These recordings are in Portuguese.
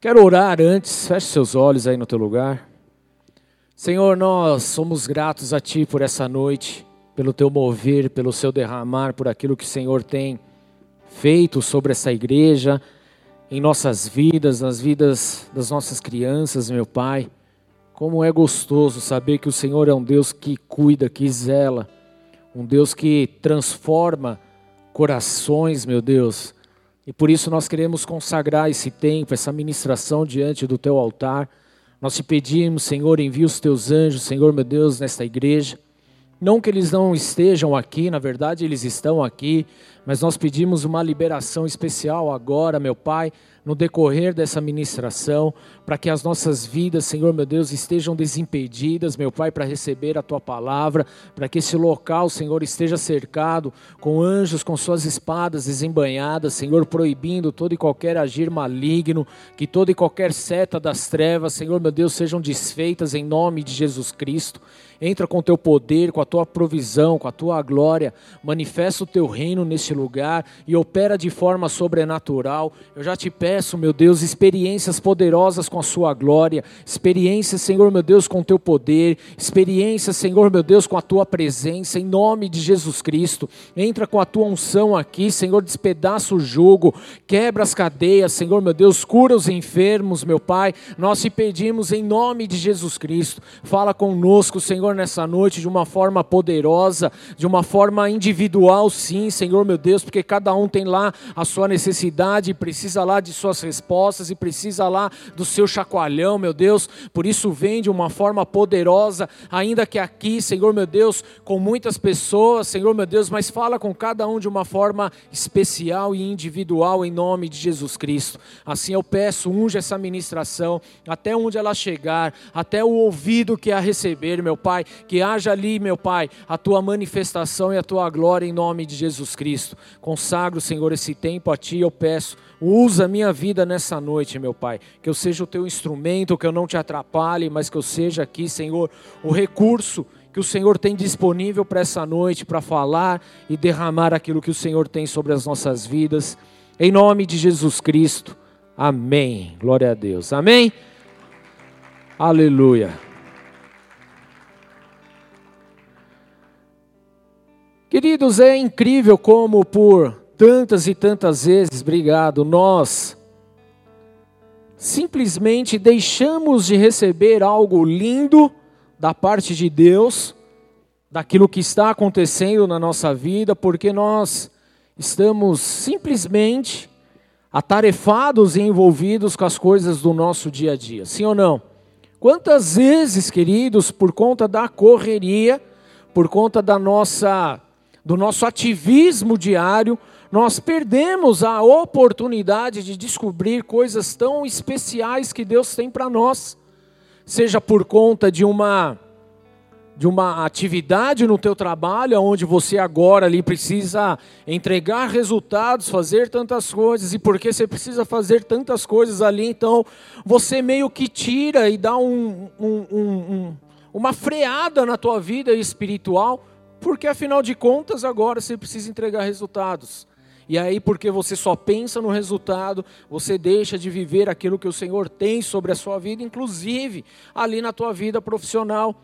Quero orar antes, feche seus olhos aí no teu lugar. Senhor, nós somos gratos a Ti por essa noite, pelo Teu mover, pelo Seu derramar, por aquilo que o Senhor tem feito sobre essa igreja, em nossas vidas, nas vidas das nossas crianças, meu Pai. Como é gostoso saber que o Senhor é um Deus que cuida, que zela, um Deus que transforma corações, meu Deus e por isso nós queremos consagrar esse tempo, essa ministração diante do teu altar. Nós te pedimos, Senhor, envia os teus anjos, Senhor meu Deus, nesta igreja. Não que eles não estejam aqui, na verdade eles estão aqui, mas nós pedimos uma liberação especial agora, meu Pai, no decorrer dessa ministração, para que as nossas vidas, Senhor meu Deus, estejam desimpedidas, meu Pai, para receber a tua palavra, para que esse local, Senhor, esteja cercado com anjos com suas espadas desembanhadas, Senhor, proibindo todo e qualquer agir maligno, que toda e qualquer seta das trevas, Senhor meu Deus, sejam desfeitas em nome de Jesus Cristo. Entra com teu poder, com a tua provisão, com a tua glória, manifesta o teu reino neste lugar e opera de forma sobrenatural. Eu já te peço, meu Deus, experiências poderosas com a sua glória, experiências, Senhor, meu Deus, com o teu poder, experiências, Senhor, meu Deus, com a tua presença, em nome de Jesus Cristo. Entra com a tua unção aqui, Senhor, despedaça o jugo, quebra as cadeias, Senhor, meu Deus, cura os enfermos, meu Pai. Nós te pedimos em nome de Jesus Cristo. Fala conosco, Senhor Senhor, nessa noite de uma forma poderosa, de uma forma individual, sim, Senhor meu Deus, porque cada um tem lá a sua necessidade, precisa lá de suas respostas e precisa lá do seu chacoalhão, meu Deus. Por isso, vem de uma forma poderosa, ainda que aqui, Senhor meu Deus, com muitas pessoas, Senhor meu Deus, mas fala com cada um de uma forma especial e individual, em nome de Jesus Cristo. Assim eu peço, unge essa ministração, até onde ela chegar, até o ouvido que a receber, meu Pai Pai, que haja ali, meu Pai, a tua manifestação e a tua glória em nome de Jesus Cristo. Consagro, Senhor, esse tempo a ti, eu peço. Usa a minha vida nessa noite, meu Pai. Que eu seja o teu instrumento, que eu não te atrapalhe, mas que eu seja aqui, Senhor, o recurso que o Senhor tem disponível para essa noite, para falar e derramar aquilo que o Senhor tem sobre as nossas vidas. Em nome de Jesus Cristo. Amém. Glória a Deus. Amém. Aleluia. Queridos, é incrível como por tantas e tantas vezes, obrigado, nós simplesmente deixamos de receber algo lindo da parte de Deus, daquilo que está acontecendo na nossa vida, porque nós estamos simplesmente atarefados e envolvidos com as coisas do nosso dia a dia. Sim ou não? Quantas vezes, queridos, por conta da correria, por conta da nossa do nosso ativismo diário, nós perdemos a oportunidade de descobrir coisas tão especiais que Deus tem para nós, seja por conta de uma de uma atividade no teu trabalho, onde você agora ali precisa entregar resultados, fazer tantas coisas, e porque você precisa fazer tantas coisas ali, então você meio que tira e dá um, um, um, uma freada na tua vida espiritual, porque afinal de contas agora você precisa entregar resultados. E aí, porque você só pensa no resultado, você deixa de viver aquilo que o Senhor tem sobre a sua vida, inclusive ali na tua vida profissional.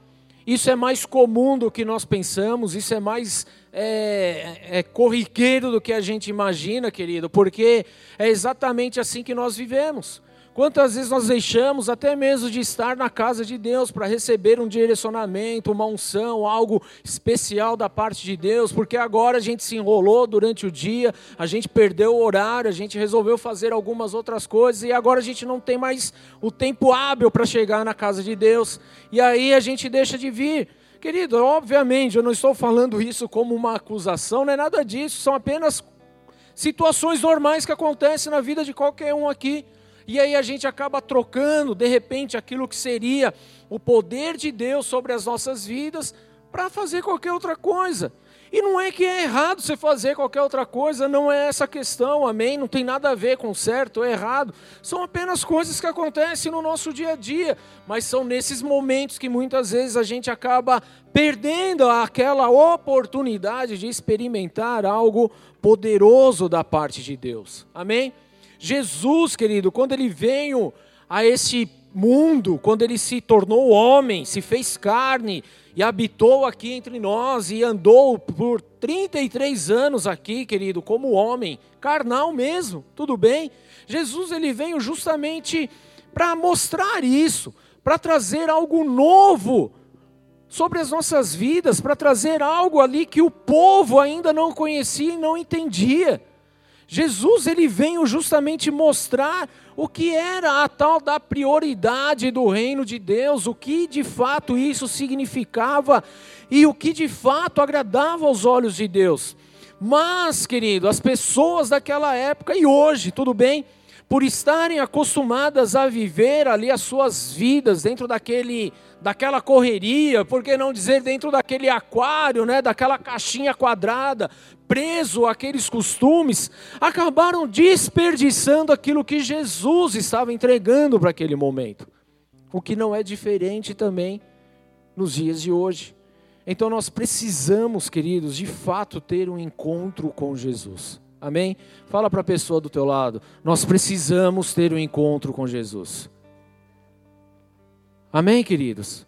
Isso é mais comum do que nós pensamos, isso é mais é, é, corriqueiro do que a gente imagina, querido, porque é exatamente assim que nós vivemos. Quantas vezes nós deixamos até mesmo de estar na casa de Deus para receber um direcionamento, uma unção, algo especial da parte de Deus, porque agora a gente se enrolou durante o dia, a gente perdeu o horário, a gente resolveu fazer algumas outras coisas e agora a gente não tem mais o tempo hábil para chegar na casa de Deus. E aí a gente deixa de vir. Querido, obviamente eu não estou falando isso como uma acusação, não é nada disso, são apenas situações normais que acontecem na vida de qualquer um aqui. E aí a gente acaba trocando, de repente, aquilo que seria o poder de Deus sobre as nossas vidas para fazer qualquer outra coisa. E não é que é errado você fazer qualquer outra coisa, não é essa questão, amém? Não tem nada a ver com certo ou errado. São apenas coisas que acontecem no nosso dia a dia, mas são nesses momentos que muitas vezes a gente acaba perdendo aquela oportunidade de experimentar algo poderoso da parte de Deus, amém? Jesus, querido, quando ele veio a esse mundo, quando ele se tornou homem, se fez carne e habitou aqui entre nós e andou por 33 anos aqui, querido, como homem, carnal mesmo, tudo bem? Jesus ele veio justamente para mostrar isso, para trazer algo novo sobre as nossas vidas, para trazer algo ali que o povo ainda não conhecia e não entendia. Jesus ele veio justamente mostrar o que era a tal da prioridade do reino de Deus, o que de fato isso significava e o que de fato agradava aos olhos de Deus. Mas, querido, as pessoas daquela época e hoje, tudo bem? Por estarem acostumadas a viver ali as suas vidas dentro daquele daquela correria, por que não dizer dentro daquele aquário, né, daquela caixinha quadrada, preso àqueles costumes, acabaram desperdiçando aquilo que Jesus estava entregando para aquele momento. O que não é diferente também nos dias de hoje. Então nós precisamos, queridos, de fato ter um encontro com Jesus. Amém? Fala para a pessoa do teu lado. Nós precisamos ter um encontro com Jesus. Amém, queridos?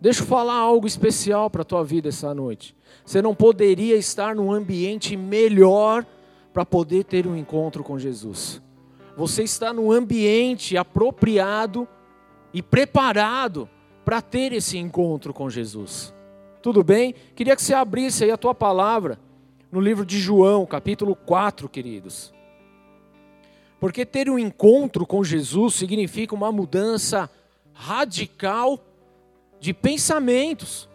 Deixa eu falar algo especial para a tua vida essa noite. Você não poderia estar num ambiente melhor para poder ter um encontro com Jesus. Você está num ambiente apropriado e preparado para ter esse encontro com Jesus. Tudo bem? Queria que você abrisse aí a tua palavra no livro de João, capítulo 4, queridos. Porque ter um encontro com Jesus significa uma mudança radical de pensamentos,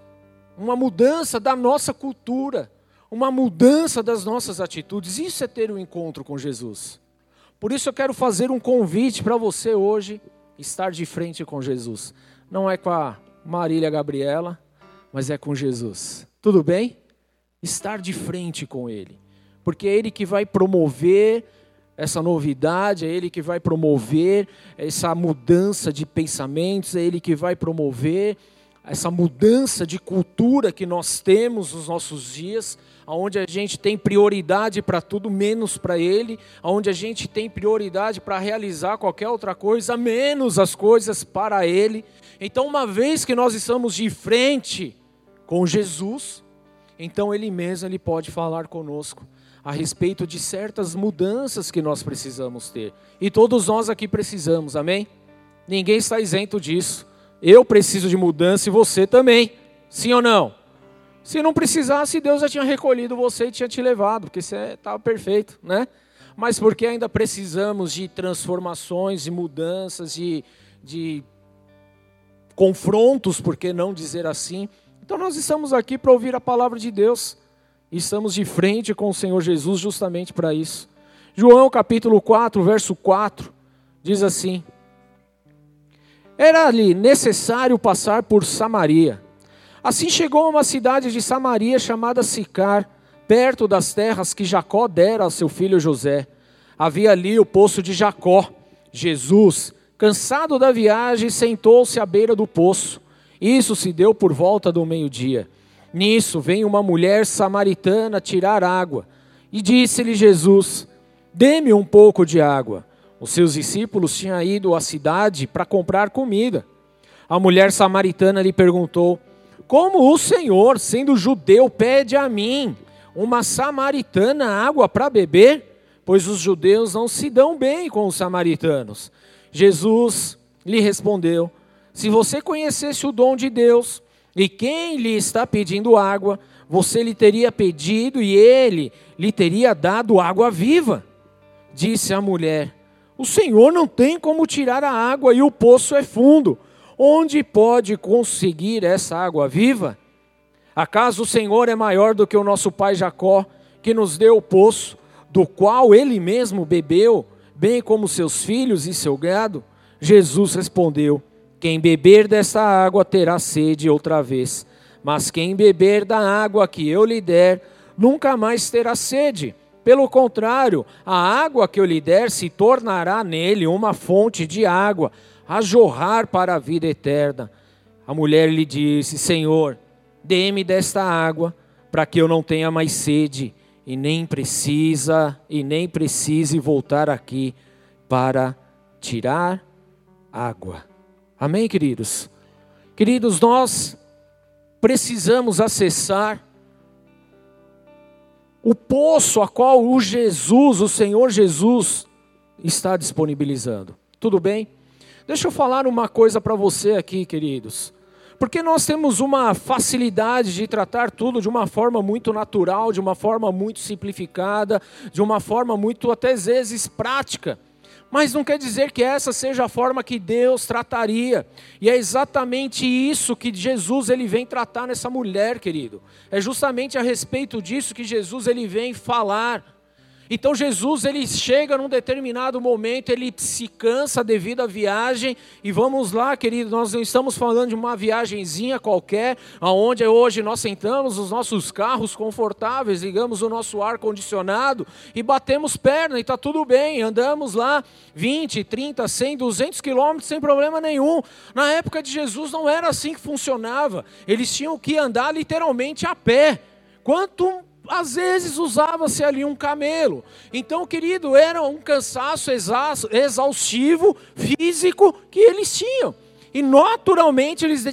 uma mudança da nossa cultura, uma mudança das nossas atitudes. Isso é ter um encontro com Jesus. Por isso eu quero fazer um convite para você hoje estar de frente com Jesus. Não é com a Marília Gabriela, mas é com Jesus. Tudo bem? Estar de frente com Ele. Porque é Ele que vai promover essa novidade, é Ele que vai promover essa mudança de pensamentos, é Ele que vai promover essa mudança de cultura que nós temos nos nossos dias, onde a gente tem prioridade para tudo menos para Ele, onde a gente tem prioridade para realizar qualquer outra coisa, menos as coisas para Ele. Então, uma vez que nós estamos de frente com Jesus, então Ele mesmo ele pode falar conosco a respeito de certas mudanças que nós precisamos ter. E todos nós aqui precisamos, amém? Ninguém está isento disso. Eu preciso de mudança e você também. Sim ou não? Se não precisasse, Deus já tinha recolhido você e tinha te levado, porque você estava perfeito, né? Mas porque ainda precisamos de transformações, de mudanças, de, de confrontos, por que não dizer assim? Então nós estamos aqui para ouvir a palavra de Deus. E estamos de frente com o Senhor Jesus justamente para isso. João capítulo 4, verso 4, diz assim: Era-lhe necessário passar por Samaria. Assim chegou a uma cidade de Samaria chamada Sicar, perto das terras que Jacó dera ao seu filho José. Havia ali o poço de Jacó. Jesus, cansado da viagem, sentou-se à beira do poço. Isso se deu por volta do meio-dia. Nisso vem uma mulher samaritana tirar água. E disse-lhe Jesus: Dê-me um pouco de água. Os seus discípulos tinham ido à cidade para comprar comida. A mulher samaritana lhe perguntou: Como o Senhor, sendo judeu, pede a mim, uma samaritana, água para beber? Pois os judeus não se dão bem com os samaritanos. Jesus lhe respondeu: Se você conhecesse o dom de Deus, e quem lhe está pedindo água, você lhe teria pedido e ele lhe teria dado água viva. Disse a mulher: O Senhor não tem como tirar a água e o poço é fundo. Onde pode conseguir essa água viva? Acaso o Senhor é maior do que o nosso pai Jacó, que nos deu o poço, do qual ele mesmo bebeu, bem como seus filhos e seu gado? Jesus respondeu: quem beber desta água terá sede outra vez, mas quem beber da água que eu lhe der, nunca mais terá sede. Pelo contrário, a água que eu lhe der se tornará nele uma fonte de água, a jorrar para a vida eterna. A mulher lhe disse: Senhor, dê-me desta água, para que eu não tenha mais sede, e nem precisa, e nem precise voltar aqui para tirar água. Amém, queridos? Queridos, nós precisamos acessar o poço a qual o Jesus, o Senhor Jesus, está disponibilizando. Tudo bem? Deixa eu falar uma coisa para você aqui, queridos. Porque nós temos uma facilidade de tratar tudo de uma forma muito natural, de uma forma muito simplificada, de uma forma muito, até às vezes, prática. Mas não quer dizer que essa seja a forma que Deus trataria. E é exatamente isso que Jesus ele vem tratar nessa mulher, querido. É justamente a respeito disso que Jesus ele vem falar. Então Jesus ele chega num determinado momento, ele se cansa devido à viagem e vamos lá, querido, nós não estamos falando de uma viagenzinha qualquer, aonde hoje nós sentamos os nossos carros confortáveis, ligamos o nosso ar condicionado e batemos perna e está tudo bem, andamos lá 20, 30, 100, 200 quilômetros sem problema nenhum. Na época de Jesus não era assim que funcionava. Eles tinham que andar literalmente a pé. Quanto às vezes usava-se ali um camelo. Então, querido, era um cansaço exaustivo físico que eles tinham. E naturalmente eles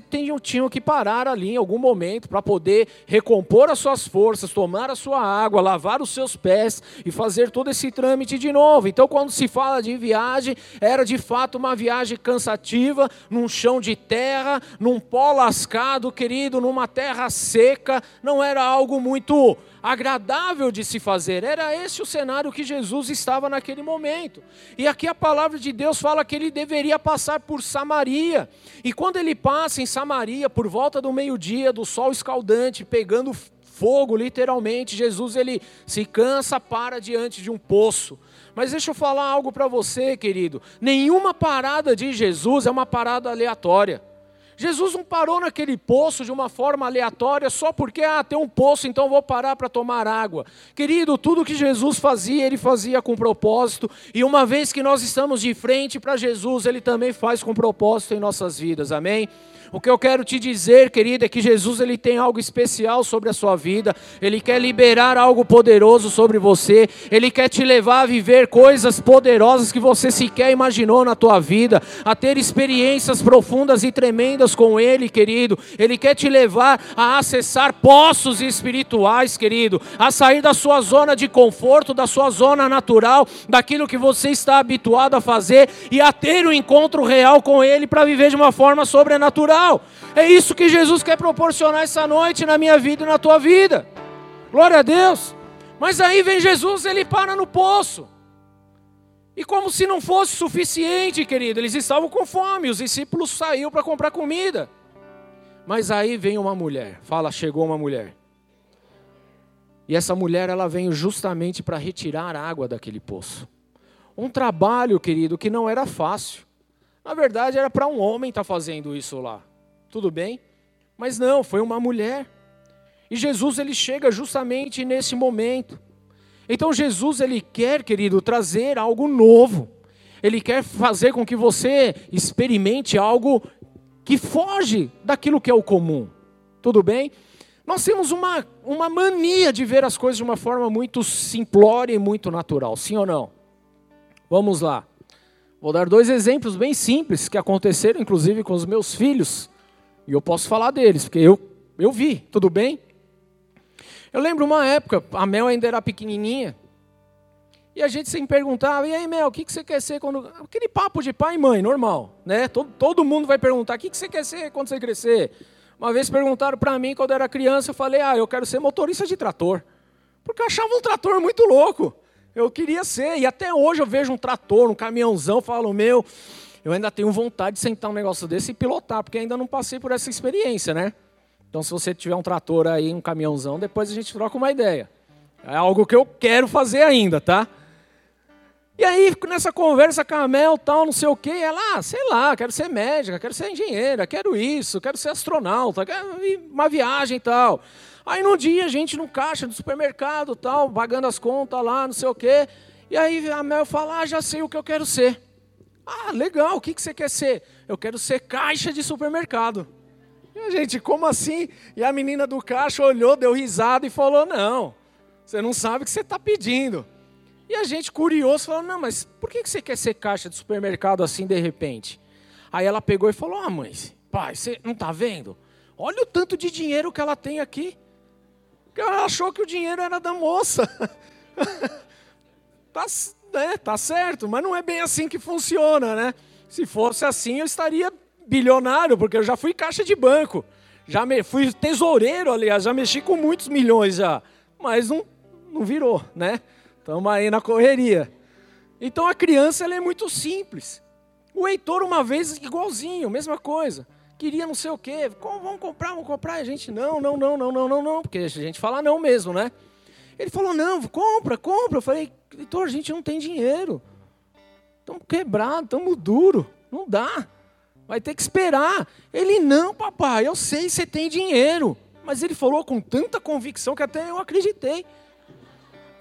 tinham, que parar ali em algum momento para poder recompor as suas forças, tomar a sua água, lavar os seus pés e fazer todo esse trâmite de novo. Então, quando se fala de viagem, era de fato uma viagem cansativa, num chão de terra, num pó lascado, querido, numa terra seca, não era algo muito agradável de se fazer. Era esse o cenário que Jesus estava naquele momento. E aqui a palavra de Deus fala que ele deveria passar por Samaria. E quando ele passa em Samaria, por volta do meio-dia, do sol escaldante, pegando fogo, literalmente, Jesus ele se cansa, para diante de um poço. Mas deixa eu falar algo para você, querido. Nenhuma parada de Jesus é uma parada aleatória. Jesus não parou naquele poço de uma forma aleatória só porque ah, tem um poço, então vou parar para tomar água. Querido, tudo que Jesus fazia, ele fazia com propósito, e uma vez que nós estamos de frente para Jesus, ele também faz com propósito em nossas vidas. Amém? O que eu quero te dizer, querida, é que Jesus ele tem algo especial sobre a sua vida. Ele quer liberar algo poderoso sobre você. Ele quer te levar a viver coisas poderosas que você sequer imaginou na tua vida, a ter experiências profundas e tremendas com ele, querido. Ele quer te levar a acessar poços espirituais, querido, a sair da sua zona de conforto, da sua zona natural, daquilo que você está habituado a fazer e a ter um encontro real com ele para viver de uma forma sobrenatural. É isso que Jesus quer proporcionar essa noite na minha vida e na tua vida. Glória a Deus. Mas aí vem Jesus, ele para no poço. E como se não fosse suficiente, querido, eles estavam com fome, os discípulos saíram para comprar comida. Mas aí vem uma mulher, fala, chegou uma mulher. E essa mulher, ela veio justamente para retirar água daquele poço. Um trabalho, querido, que não era fácil. Na verdade, era para um homem estar tá fazendo isso lá tudo bem? Mas não, foi uma mulher. E Jesus ele chega justamente nesse momento. Então Jesus ele quer, querido, trazer algo novo. Ele quer fazer com que você experimente algo que foge daquilo que é o comum. Tudo bem? Nós temos uma, uma mania de ver as coisas de uma forma muito simplória e muito natural, sim ou não? Vamos lá. Vou dar dois exemplos bem simples que aconteceram, inclusive, com os meus filhos. E eu posso falar deles, porque eu, eu vi, tudo bem? Eu lembro uma época, a Mel ainda era pequenininha, e a gente sempre perguntava, e aí Mel, o que, que você quer ser quando... Aquele papo de pai e mãe, normal, né? Todo, todo mundo vai perguntar, o que, que você quer ser quando você crescer? Uma vez perguntaram para mim, quando eu era criança, eu falei, ah, eu quero ser motorista de trator. Porque eu achava um trator muito louco. Eu queria ser, e até hoje eu vejo um trator, um caminhãozão, falo, meu, eu ainda tenho vontade de sentar um negócio desse e pilotar, porque ainda não passei por essa experiência, né? Então, se você tiver um trator aí, um caminhãozão, depois a gente troca uma ideia. É algo que eu quero fazer ainda, tá? E aí, nessa conversa com a Mel, tal, não sei o quê, ela, ah, sei lá, quero ser médica, quero ser engenheira, quero isso, quero ser astronauta, quero uma viagem e tal. Aí, num dia, a gente no caixa do supermercado, tal, pagando as contas lá, não sei o quê. E aí a Mel fala, ah, já sei o que eu quero ser. Ah, legal, o que, que você quer ser? Eu quero ser caixa de supermercado. E a gente, como assim? E a menina do caixa olhou, deu risada e falou: Não, você não sabe o que você está pedindo. E a gente, curioso, falou: Não, mas por que você quer ser caixa de supermercado assim de repente? Aí ela pegou e falou: Ah, mãe, pai, você não está vendo? Olha o tanto de dinheiro que ela tem aqui. Ela achou que o dinheiro era da moça. tá, né, tá certo, mas não é bem assim que funciona, né? Se fosse assim, eu estaria bilionário, porque eu já fui caixa de banco. Já me, fui tesoureiro, aliás, já mexi com muitos milhões já. Mas não, não virou, né? Estamos aí na correria. Então a criança ela é muito simples. O Heitor, uma vez, igualzinho, mesma coisa. Queria não sei o quê. Como, vamos comprar, vamos comprar. A gente, não, não, não, não, não, não, não. Porque a gente fala não mesmo, né? Ele falou, não, compra, compra. Eu falei, Heitor, a gente não tem dinheiro. Estamos quebrados, estamos duro. Não dá. Vai ter que esperar. Ele, não, papai, eu sei que você tem dinheiro. Mas ele falou com tanta convicção que até eu acreditei.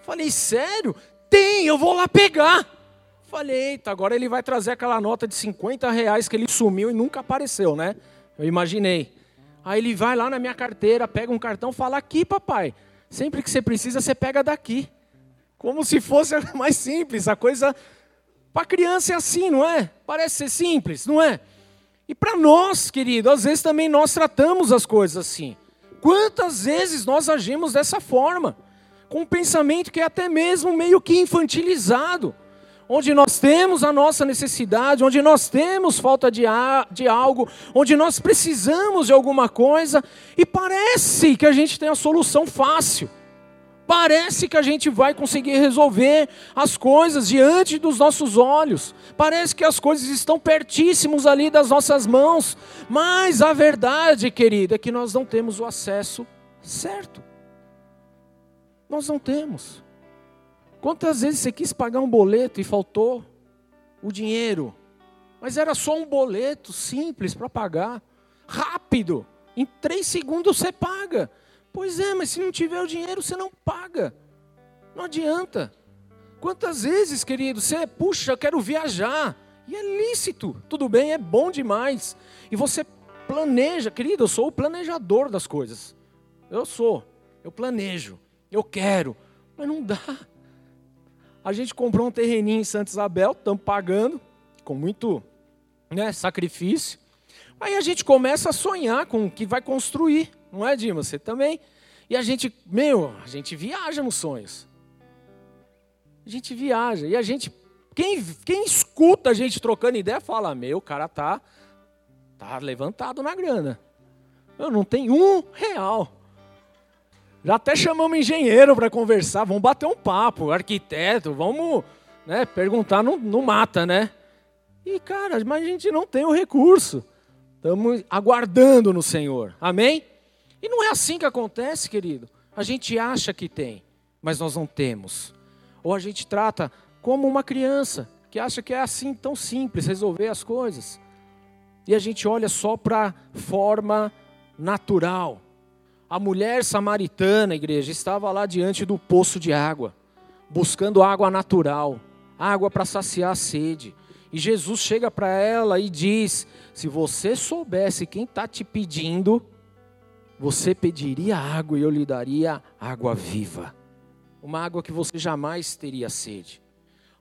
Falei, sério? Tem, eu vou lá pegar. Falei, eita, agora ele vai trazer aquela nota de 50 reais que ele sumiu e nunca apareceu, né? Eu imaginei. Aí ele vai lá na minha carteira, pega um cartão, fala aqui, papai. Sempre que você precisa, você pega daqui. Como se fosse mais simples. A coisa para criança é assim, não é? Parece ser simples, não é? E para nós, querido, às vezes também nós tratamos as coisas assim. Quantas vezes nós agimos dessa forma? Com um pensamento que é até mesmo meio que infantilizado. Onde nós temos a nossa necessidade, onde nós temos falta de, de algo, onde nós precisamos de alguma coisa, e parece que a gente tem a solução fácil. Parece que a gente vai conseguir resolver as coisas diante dos nossos olhos. Parece que as coisas estão pertíssimos ali das nossas mãos. Mas a verdade, querida, é que nós não temos o acesso certo. Nós não temos. Quantas vezes você quis pagar um boleto e faltou o dinheiro? Mas era só um boleto simples para pagar, rápido. Em três segundos você paga. Pois é, mas se não tiver o dinheiro, você não paga. Não adianta. Quantas vezes, querido, você, puxa, eu quero viajar. E é lícito, tudo bem, é bom demais. E você planeja, querido, eu sou o planejador das coisas. Eu sou, eu planejo, eu quero, mas não dá. A gente comprou um terreninho em Santa Isabel, estamos pagando, com muito né, sacrifício. Aí a gente começa a sonhar com o que vai construir. Não é, Dima? Você também. E a gente, meu, a gente viaja nos sonhos. A gente viaja. E a gente, quem, quem escuta a gente trocando ideia, fala: Meu, o cara tá, tá levantado na grana. Eu não tenho um real. Já até chamamos engenheiro para conversar, vamos bater um papo, arquiteto, vamos né, perguntar, não, não mata, né? E, cara, mas a gente não tem o recurso. Estamos aguardando no Senhor. Amém? E não é assim que acontece, querido. A gente acha que tem, mas nós não temos. Ou a gente trata como uma criança que acha que é assim tão simples resolver as coisas. E a gente olha só para forma natural. A mulher samaritana, igreja, estava lá diante do poço de água, buscando água natural, água para saciar a sede. E Jesus chega para ela e diz: Se você soubesse quem está te pedindo, você pediria água e eu lhe daria água viva. Uma água que você jamais teria sede.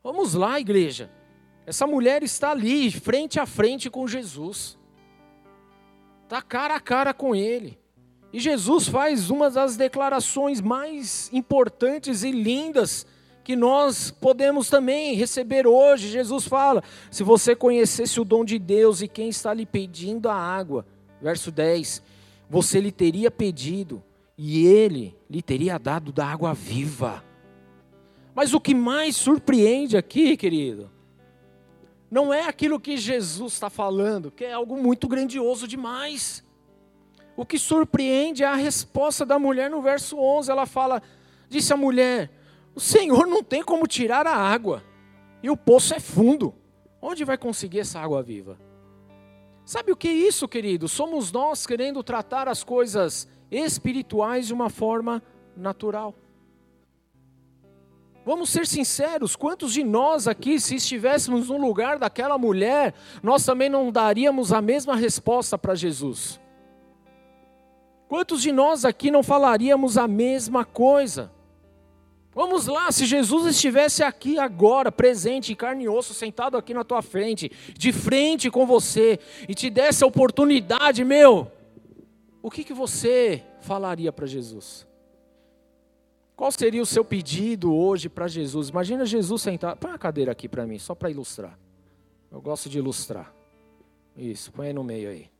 Vamos lá, igreja. Essa mulher está ali, frente a frente com Jesus. Está cara a cara com ele. E Jesus faz uma das declarações mais importantes e lindas que nós podemos também receber hoje. Jesus fala: se você conhecesse o dom de Deus e quem está lhe pedindo a água, verso 10 você lhe teria pedido e ele lhe teria dado da água viva. Mas o que mais surpreende aqui, querido, não é aquilo que Jesus está falando, que é algo muito grandioso demais. O que surpreende é a resposta da mulher no verso 11. Ela fala: Disse a mulher: O Senhor não tem como tirar a água, e o poço é fundo. Onde vai conseguir essa água viva? Sabe o que é isso, querido? Somos nós querendo tratar as coisas espirituais de uma forma natural. Vamos ser sinceros, quantos de nós aqui, se estivéssemos no lugar daquela mulher, nós também não daríamos a mesma resposta para Jesus? Quantos de nós aqui não falaríamos a mesma coisa? Vamos lá, se Jesus estivesse aqui agora, presente, em carne e osso, sentado aqui na tua frente, de frente com você, e te desse a oportunidade, meu, o que, que você falaria para Jesus? Qual seria o seu pedido hoje para Jesus? Imagina Jesus sentado. Põe a cadeira aqui para mim, só para ilustrar. Eu gosto de ilustrar. Isso, põe aí no meio aí.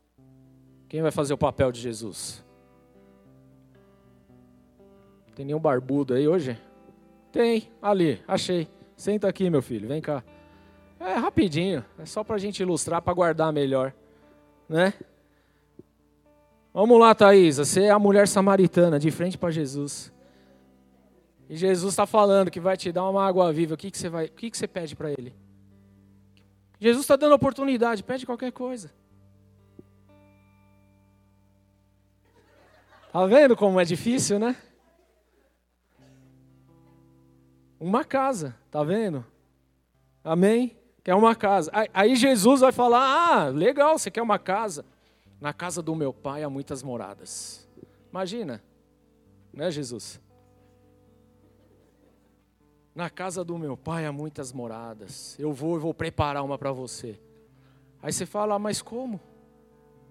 Quem vai fazer o papel de Jesus? Tem nenhum barbudo aí hoje? Tem, ali, achei. Senta aqui, meu filho, vem cá. É rapidinho, é só para a gente ilustrar, para guardar melhor, né? Vamos lá, Thaisa, você é a mulher samaritana, de frente para Jesus. E Jesus está falando que vai te dar uma água viva. O que, que você vai? O que, que você pede para Ele? Jesus está dando oportunidade. Pede qualquer coisa. Tá vendo como é difícil, né? Uma casa, tá vendo? Amém? Quer uma casa. Aí Jesus vai falar: Ah, legal, você quer uma casa? Na casa do meu pai há muitas moradas. Imagina, né, Jesus? Na casa do meu pai há muitas moradas. Eu vou e vou preparar uma para você. Aí você fala, ah, mas como?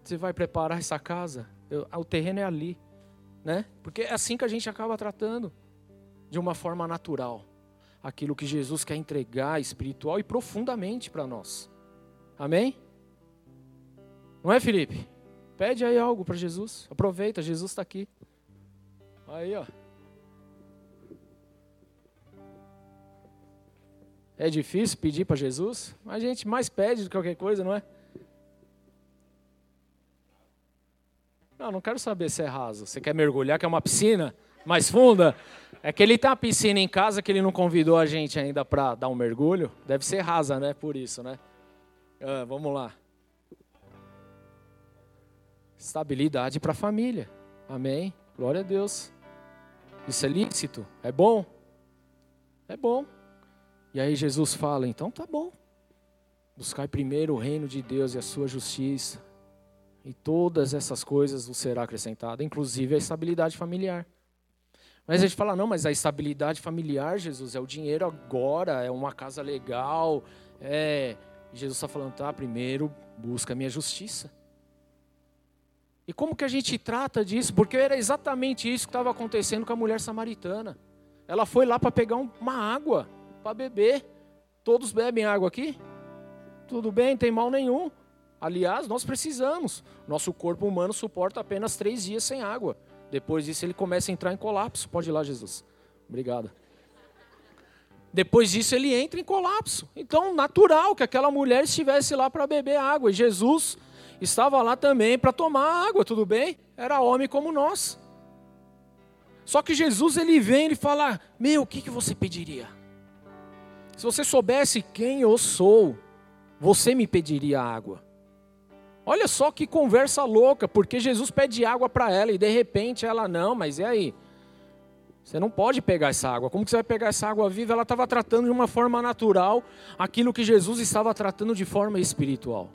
Você vai preparar essa casa? Eu, o terreno é ali, né? Porque é assim que a gente acaba tratando, de uma forma natural, aquilo que Jesus quer entregar espiritual e profundamente para nós. Amém? Não é, Felipe? Pede aí algo para Jesus. Aproveita, Jesus está aqui. Aí, ó. É difícil pedir para Jesus, mas a gente mais pede do que qualquer coisa, não é? Não, não quero saber se é raso. Você quer mergulhar, quer uma piscina mais funda? É que ele tem uma piscina em casa que ele não convidou a gente ainda para dar um mergulho. Deve ser rasa, né? Por isso, né? Ah, vamos lá. Estabilidade para a família. Amém. Glória a Deus. Isso é lícito? É bom? É bom. E aí Jesus fala: então tá bom. Buscai primeiro o reino de Deus e a sua justiça, e todas essas coisas vos será acrescentada, inclusive a estabilidade familiar. Mas a gente fala: não, mas a estabilidade familiar, Jesus, é o dinheiro agora, é uma casa legal. É... Jesus está falando: tá, primeiro busca a minha justiça. E como que a gente trata disso? Porque era exatamente isso que estava acontecendo com a mulher samaritana. Ela foi lá para pegar uma água para beber. Todos bebem água aqui? Tudo bem, tem mal nenhum. Aliás, nós precisamos. Nosso corpo humano suporta apenas três dias sem água. Depois disso, ele começa a entrar em colapso. Pode ir lá, Jesus. Obrigado. Depois disso, ele entra em colapso. Então, natural que aquela mulher estivesse lá para beber água. E Jesus estava lá também para tomar água, tudo bem? Era homem como nós. Só que Jesus, ele vem e fala: Meu, o que, que você pediria? Se você soubesse quem eu sou, você me pediria água. Olha só que conversa louca, porque Jesus pede água para ela e de repente ela não, mas e aí? Você não pode pegar essa água. Como que você vai pegar essa água viva? Ela estava tratando de uma forma natural aquilo que Jesus estava tratando de forma espiritual.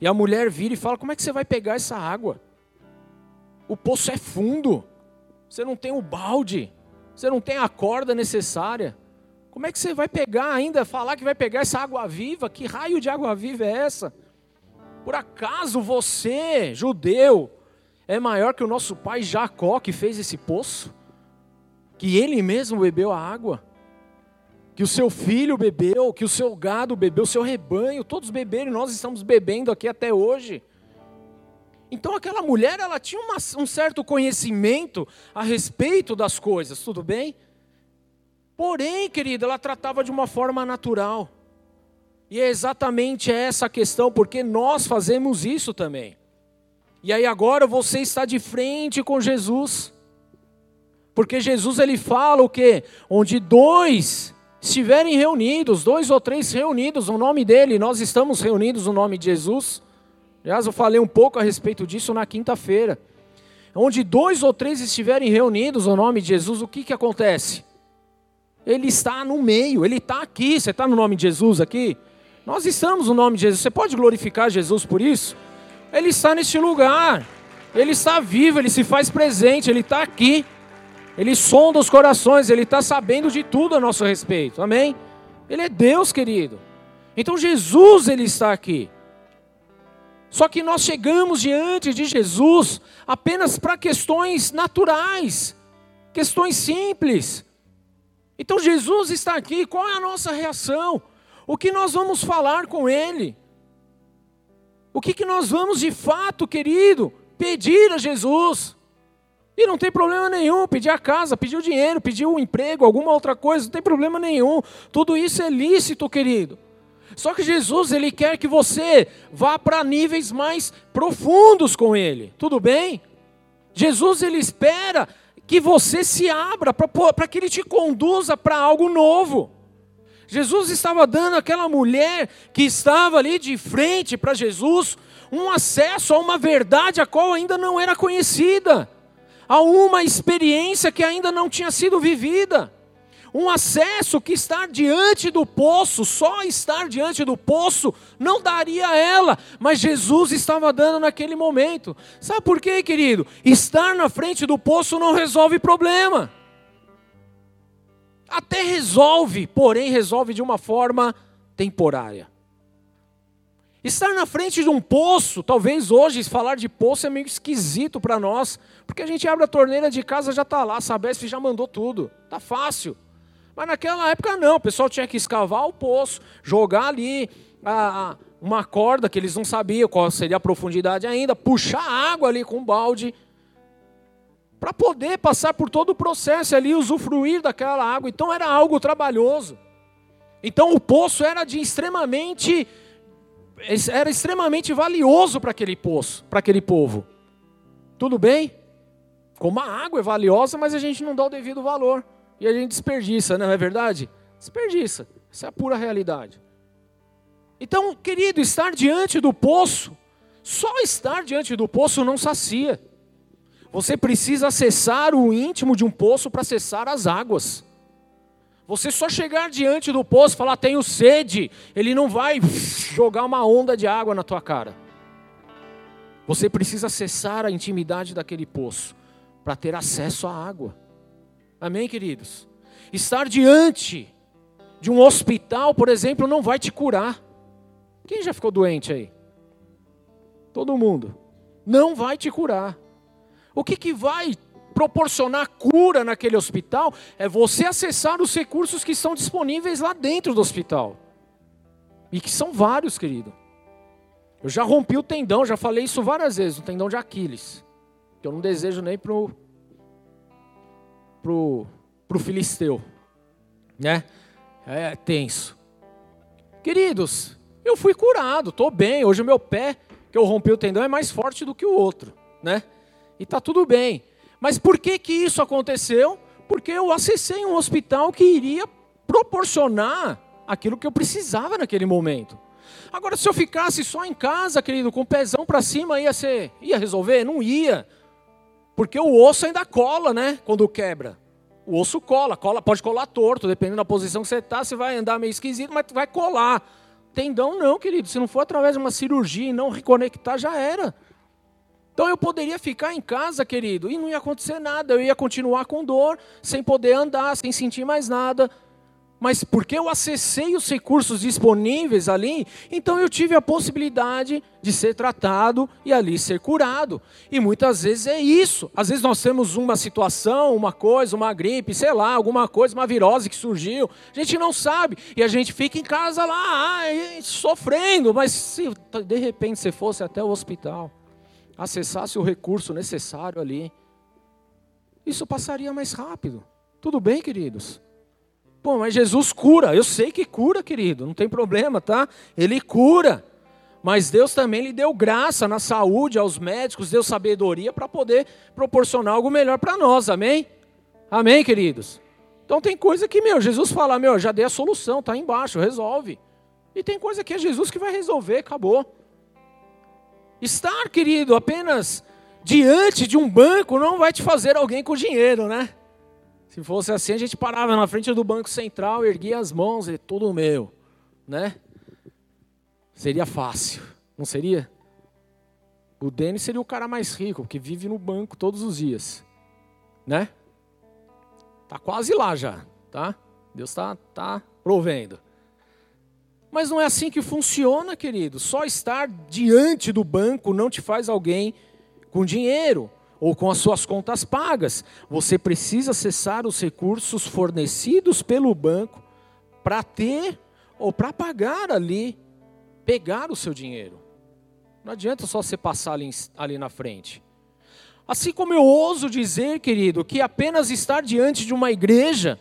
E a mulher vira e fala: Como é que você vai pegar essa água? O poço é fundo. Você não tem o balde. Você não tem a corda necessária. Como é que você vai pegar ainda, falar que vai pegar essa água viva? Que raio de água viva é essa? Por acaso você, judeu, é maior que o nosso pai Jacó que fez esse poço? Que ele mesmo bebeu a água? Que o seu filho bebeu, que o seu gado bebeu, o seu rebanho, todos beberam e nós estamos bebendo aqui até hoje. Então aquela mulher, ela tinha uma, um certo conhecimento a respeito das coisas, tudo bem? Porém, querida, ela tratava de uma forma natural. E é exatamente essa a questão, porque nós fazemos isso também. E aí agora você está de frente com Jesus. Porque Jesus ele fala o quê? Onde dois estiverem reunidos, dois ou três reunidos no nome dele, nós estamos reunidos no nome de Jesus. Aliás, eu falei um pouco a respeito disso na quinta-feira. Onde dois ou três estiverem reunidos no nome de Jesus, o que, que acontece? Ele está no meio, ele está aqui. Você está no nome de Jesus aqui? Nós estamos no nome de Jesus. Você pode glorificar Jesus por isso? Ele está neste lugar. Ele está vivo, ele se faz presente, ele está aqui. Ele sonda os corações, ele está sabendo de tudo a nosso respeito. Amém? Ele é Deus, querido. Então Jesus ele está aqui. Só que nós chegamos diante de Jesus apenas para questões naturais, questões simples. Então Jesus está aqui, qual é a nossa reação? O que nós vamos falar com Ele? O que, que nós vamos de fato, querido, pedir a Jesus? E não tem problema nenhum, pedir a casa, pedir o dinheiro, pedir o um emprego, alguma outra coisa, não tem problema nenhum. Tudo isso é lícito, querido. Só que Jesus, ele quer que você vá para níveis mais profundos com ele. Tudo bem? Jesus, ele espera que você se abra para que ele te conduza para algo novo. Jesus estava dando àquela mulher que estava ali de frente para Jesus um acesso a uma verdade a qual ainda não era conhecida, a uma experiência que ainda não tinha sido vivida um acesso que estar diante do poço, só estar diante do poço, não daria a ela, mas Jesus estava dando naquele momento. Sabe por quê, querido? Estar na frente do poço não resolve problema. Até resolve, porém resolve de uma forma temporária. Estar na frente de um poço, talvez hoje falar de poço é meio esquisito para nós, porque a gente abre a torneira de casa já está lá, a Sabesp já mandou tudo, está fácil. Mas naquela época não, o pessoal tinha que escavar o poço, jogar ali a, uma corda que eles não sabiam qual seria a profundidade ainda, puxar água ali com um balde, para poder passar por todo o processo ali, usufruir daquela água. Então era algo trabalhoso. Então o poço era de extremamente era extremamente valioso para aquele poço, para aquele povo. Tudo bem? Como a água é valiosa, mas a gente não dá o devido valor e a gente desperdiça, não é verdade? Desperdiça. Essa é a pura realidade. Então, querido, estar diante do poço, só estar diante do poço não sacia. Você precisa acessar o íntimo de um poço para acessar as águas. Você só chegar diante do poço e falar, tenho sede, ele não vai jogar uma onda de água na tua cara. Você precisa acessar a intimidade daquele poço para ter acesso à água. Amém, queridos? Estar diante de um hospital, por exemplo, não vai te curar. Quem já ficou doente aí? Todo mundo. Não vai te curar. O que, que vai proporcionar cura naquele hospital é você acessar os recursos que estão disponíveis lá dentro do hospital. E que são vários, querido. Eu já rompi o tendão, já falei isso várias vezes, o tendão de Aquiles. Que eu não desejo nem pro pro, pro filisteu, né? É tenso. Queridos, eu fui curado, estou bem. Hoje o meu pé, que eu rompi o tendão, é mais forte do que o outro, né? E tá tudo bem. Mas por que que isso aconteceu? Porque eu acessei um hospital que iria proporcionar aquilo que eu precisava naquele momento. Agora, se eu ficasse só em casa, querido, com o pezão para cima, ia ser, ia resolver? Não ia. Porque o osso ainda cola, né? Quando quebra. O osso cola, cola, pode colar torto, dependendo da posição que você está, você vai andar meio esquisito, mas vai colar. Tendão não, querido. Se não for através de uma cirurgia e não reconectar, já era. Então eu poderia ficar em casa, querido, e não ia acontecer nada. Eu ia continuar com dor, sem poder andar, sem sentir mais nada mas porque eu acessei os recursos disponíveis ali, então eu tive a possibilidade de ser tratado e ali ser curado. E muitas vezes é isso. Às vezes nós temos uma situação, uma coisa, uma gripe, sei lá, alguma coisa, uma virose que surgiu, a gente não sabe e a gente fica em casa lá, sofrendo, mas se de repente você fosse até o hospital, acessasse o recurso necessário ali, isso passaria mais rápido. Tudo bem, queridos? Pô, mas Jesus cura. Eu sei que cura, querido, não tem problema, tá? Ele cura. Mas Deus também lhe deu graça na saúde, aos médicos, deu sabedoria para poder proporcionar algo melhor para nós, amém? Amém, queridos? Então tem coisa que, meu, Jesus fala, meu, já dei a solução, tá embaixo, resolve. E tem coisa que é Jesus que vai resolver, acabou. Estar, querido, apenas diante de um banco não vai te fazer alguém com dinheiro, né? Se fosse assim, a gente parava na frente do Banco Central, erguia as mãos e tudo meu, né? Seria fácil, não seria? O Denis seria o cara mais rico, que vive no banco todos os dias, né? Tá quase lá já, tá? Deus está tá provendo. Mas não é assim que funciona, querido. Só estar diante do banco não te faz alguém com dinheiro ou com as suas contas pagas. Você precisa acessar os recursos fornecidos pelo banco para ter ou para pagar ali, pegar o seu dinheiro. Não adianta só você passar ali, ali na frente. Assim como eu ouso dizer, querido, que apenas estar diante de uma igreja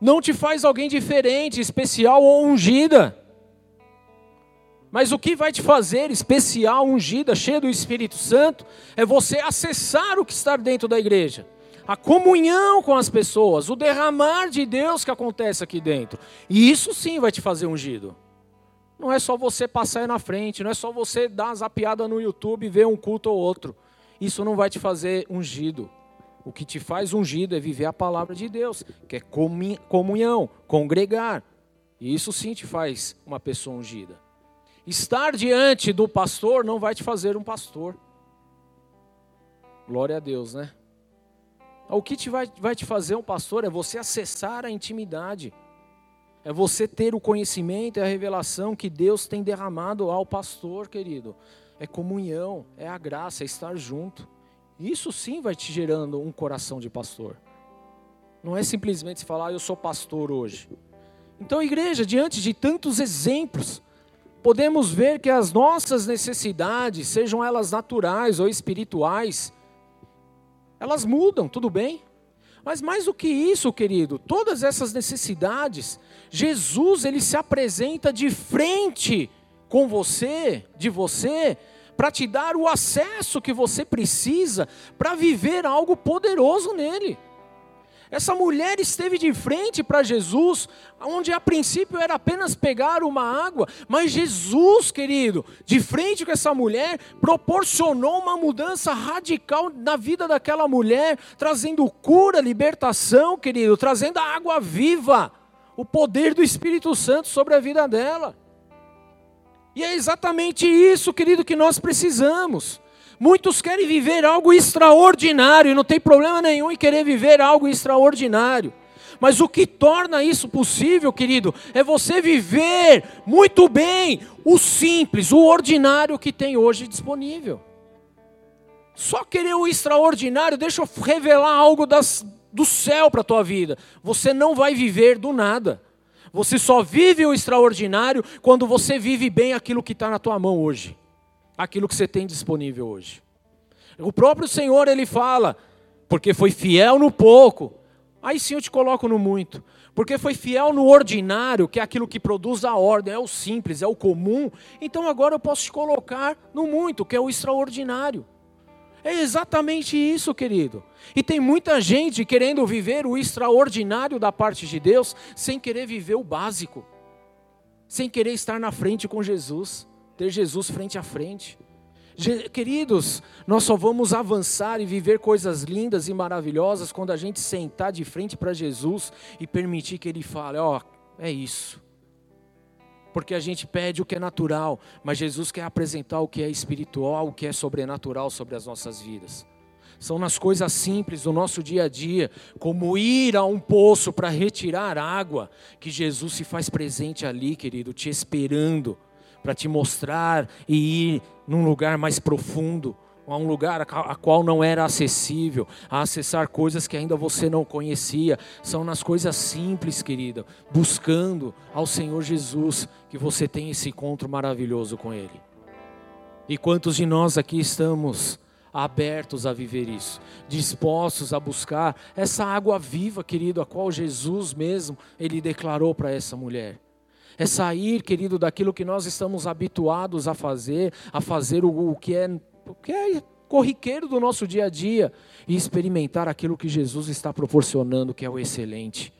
não te faz alguém diferente, especial ou ungida. Mas o que vai te fazer especial, ungida, cheia do Espírito Santo, é você acessar o que está dentro da igreja. A comunhão com as pessoas, o derramar de Deus que acontece aqui dentro. E isso sim vai te fazer ungido. Não é só você passar aí na frente, não é só você dar uma zapiada no YouTube e ver um culto ou outro. Isso não vai te fazer ungido. O que te faz ungido é viver a palavra de Deus, que é comunhão, congregar. E isso sim te faz uma pessoa ungida. Estar diante do pastor não vai te fazer um pastor. Glória a Deus, né? O que te vai, vai te fazer um pastor é você acessar a intimidade. É você ter o conhecimento e a revelação que Deus tem derramado ao pastor, querido. É comunhão, é a graça, é estar junto. Isso sim vai te gerando um coração de pastor. Não é simplesmente falar, ah, eu sou pastor hoje. Então, igreja, diante de tantos exemplos, podemos ver que as nossas necessidades, sejam elas naturais ou espirituais, elas mudam, tudo bem? Mas mais do que isso, querido, todas essas necessidades, Jesus ele se apresenta de frente com você, de você, para te dar o acesso que você precisa para viver algo poderoso nele. Essa mulher esteve de frente para Jesus, onde a princípio era apenas pegar uma água, mas Jesus, querido, de frente com essa mulher, proporcionou uma mudança radical na vida daquela mulher, trazendo cura, libertação, querido, trazendo a água viva, o poder do Espírito Santo sobre a vida dela. E é exatamente isso, querido, que nós precisamos. Muitos querem viver algo extraordinário, e não tem problema nenhum em querer viver algo extraordinário. Mas o que torna isso possível, querido, é você viver muito bem o simples, o ordinário que tem hoje disponível. Só querer o extraordinário, deixa eu revelar algo das, do céu para a tua vida. Você não vai viver do nada. Você só vive o extraordinário quando você vive bem aquilo que está na tua mão hoje aquilo que você tem disponível hoje. O próprio Senhor ele fala, porque foi fiel no pouco, aí sim eu te coloco no muito. Porque foi fiel no ordinário, que é aquilo que produz a ordem, é o simples, é o comum. Então agora eu posso te colocar no muito, que é o extraordinário. É exatamente isso, querido. E tem muita gente querendo viver o extraordinário da parte de Deus, sem querer viver o básico, sem querer estar na frente com Jesus ter Jesus frente a frente. Queridos, nós só vamos avançar e viver coisas lindas e maravilhosas quando a gente sentar de frente para Jesus e permitir que Ele fale: Ó, oh, é isso. Porque a gente pede o que é natural, mas Jesus quer apresentar o que é espiritual, o que é sobrenatural sobre as nossas vidas. São nas coisas simples do nosso dia a dia, como ir a um poço para retirar água, que Jesus se faz presente ali, querido, te esperando para te mostrar e ir num lugar mais profundo, a um lugar a qual não era acessível, a acessar coisas que ainda você não conhecia. São nas coisas simples, querida, buscando ao Senhor Jesus que você tem esse encontro maravilhoso com Ele. E quantos de nós aqui estamos abertos a viver isso, dispostos a buscar essa água viva, querido, a qual Jesus mesmo ele declarou para essa mulher? É sair, querido, daquilo que nós estamos habituados a fazer, a fazer o, o que, é, o que é corriqueiro do nosso dia a dia e experimentar aquilo que Jesus está proporcionando, que é o excelente.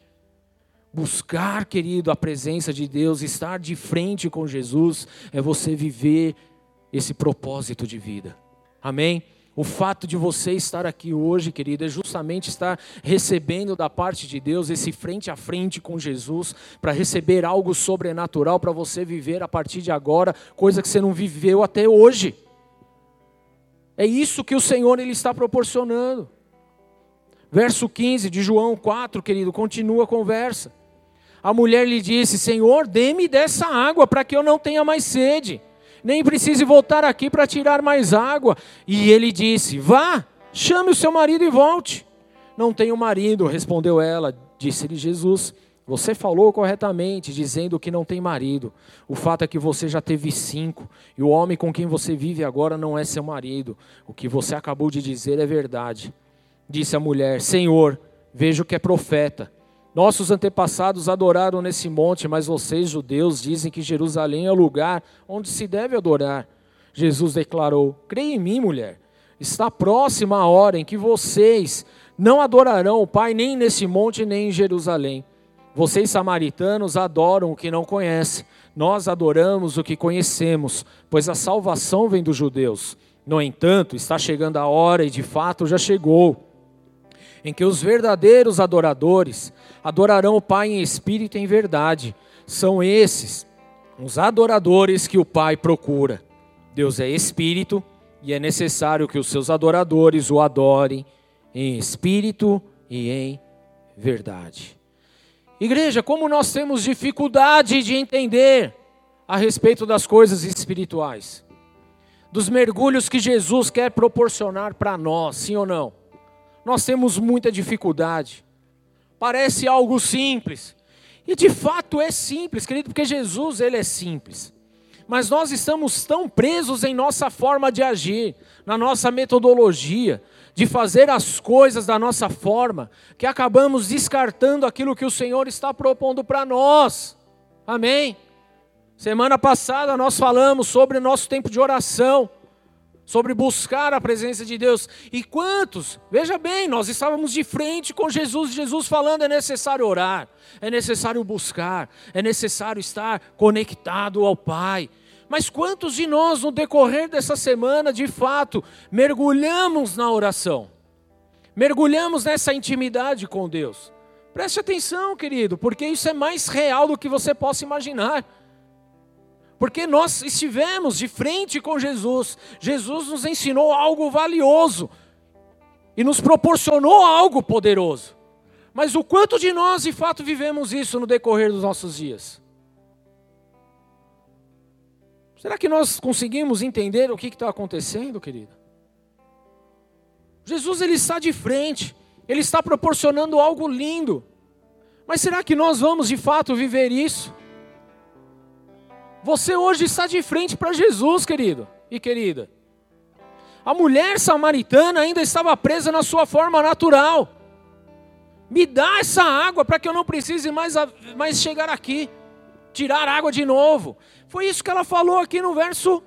Buscar, querido, a presença de Deus, estar de frente com Jesus, é você viver esse propósito de vida. Amém? O fato de você estar aqui hoje, querido, é justamente estar recebendo da parte de Deus esse frente a frente com Jesus, para receber algo sobrenatural para você viver a partir de agora, coisa que você não viveu até hoje. É isso que o Senhor ele está proporcionando. Verso 15 de João 4, querido, continua a conversa. A mulher lhe disse: Senhor, dê-me dessa água para que eu não tenha mais sede, nem precise voltar aqui para tirar mais água. E ele disse: Vá, chame o seu marido e volte. Não tenho marido, respondeu ela. Disse-lhe Jesus: Você falou corretamente, dizendo que não tem marido. O fato é que você já teve cinco, e o homem com quem você vive agora não é seu marido. O que você acabou de dizer é verdade. Disse a mulher: Senhor, vejo que é profeta. Nossos antepassados adoraram nesse monte, mas vocês, judeus, dizem que Jerusalém é o lugar onde se deve adorar. Jesus declarou: Creia em mim, mulher. Está próxima a hora em que vocês não adorarão o Pai nem nesse monte nem em Jerusalém. Vocês, samaritanos, adoram o que não conhecem. Nós adoramos o que conhecemos, pois a salvação vem dos judeus. No entanto, está chegando a hora, e de fato já chegou, em que os verdadeiros adoradores adorarão o Pai em espírito e em verdade. São esses os adoradores que o Pai procura. Deus é espírito e é necessário que os seus adoradores o adorem em espírito e em verdade. Igreja, como nós temos dificuldade de entender a respeito das coisas espirituais, dos mergulhos que Jesus quer proporcionar para nós, sim ou não? Nós temos muita dificuldade. Parece algo simples, e de fato é simples, querido, porque Jesus ele é simples. Mas nós estamos tão presos em nossa forma de agir, na nossa metodologia, de fazer as coisas da nossa forma, que acabamos descartando aquilo que o Senhor está propondo para nós. Amém? Semana passada nós falamos sobre o nosso tempo de oração, sobre buscar a presença de Deus. E quantos, veja bem, nós estávamos de frente com Jesus, Jesus falando: é necessário orar, é necessário buscar, é necessário estar conectado ao Pai. Mas quantos de nós, no decorrer dessa semana, de fato, mergulhamos na oração? Mergulhamos nessa intimidade com Deus? Preste atenção, querido, porque isso é mais real do que você possa imaginar. Porque nós estivemos de frente com Jesus, Jesus nos ensinou algo valioso e nos proporcionou algo poderoso. Mas o quanto de nós de fato vivemos isso no decorrer dos nossos dias? Será que nós conseguimos entender o que está acontecendo, querido? Jesus ele está de frente, ele está proporcionando algo lindo. Mas será que nós vamos de fato viver isso? Você hoje está de frente para Jesus, querido e querida. A mulher samaritana ainda estava presa na sua forma natural. Me dá essa água para que eu não precise mais, mais chegar aqui tirar água de novo. Foi isso que ela falou aqui no verso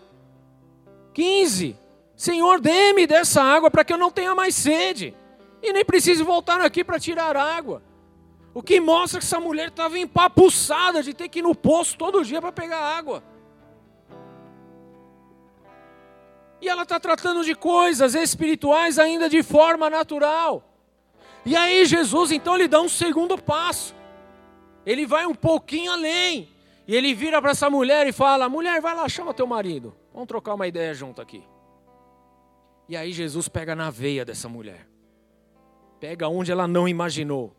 15. Senhor, dê-me dessa água para que eu não tenha mais sede. E nem precise voltar aqui para tirar água. O que mostra que essa mulher estava empapuçada de ter que ir no poço todo dia para pegar água. E ela está tratando de coisas espirituais ainda de forma natural. E aí Jesus então lhe dá um segundo passo. Ele vai um pouquinho além. E ele vira para essa mulher e fala: Mulher, vai lá, chama teu marido. Vamos trocar uma ideia junto aqui. E aí Jesus pega na veia dessa mulher. Pega onde ela não imaginou.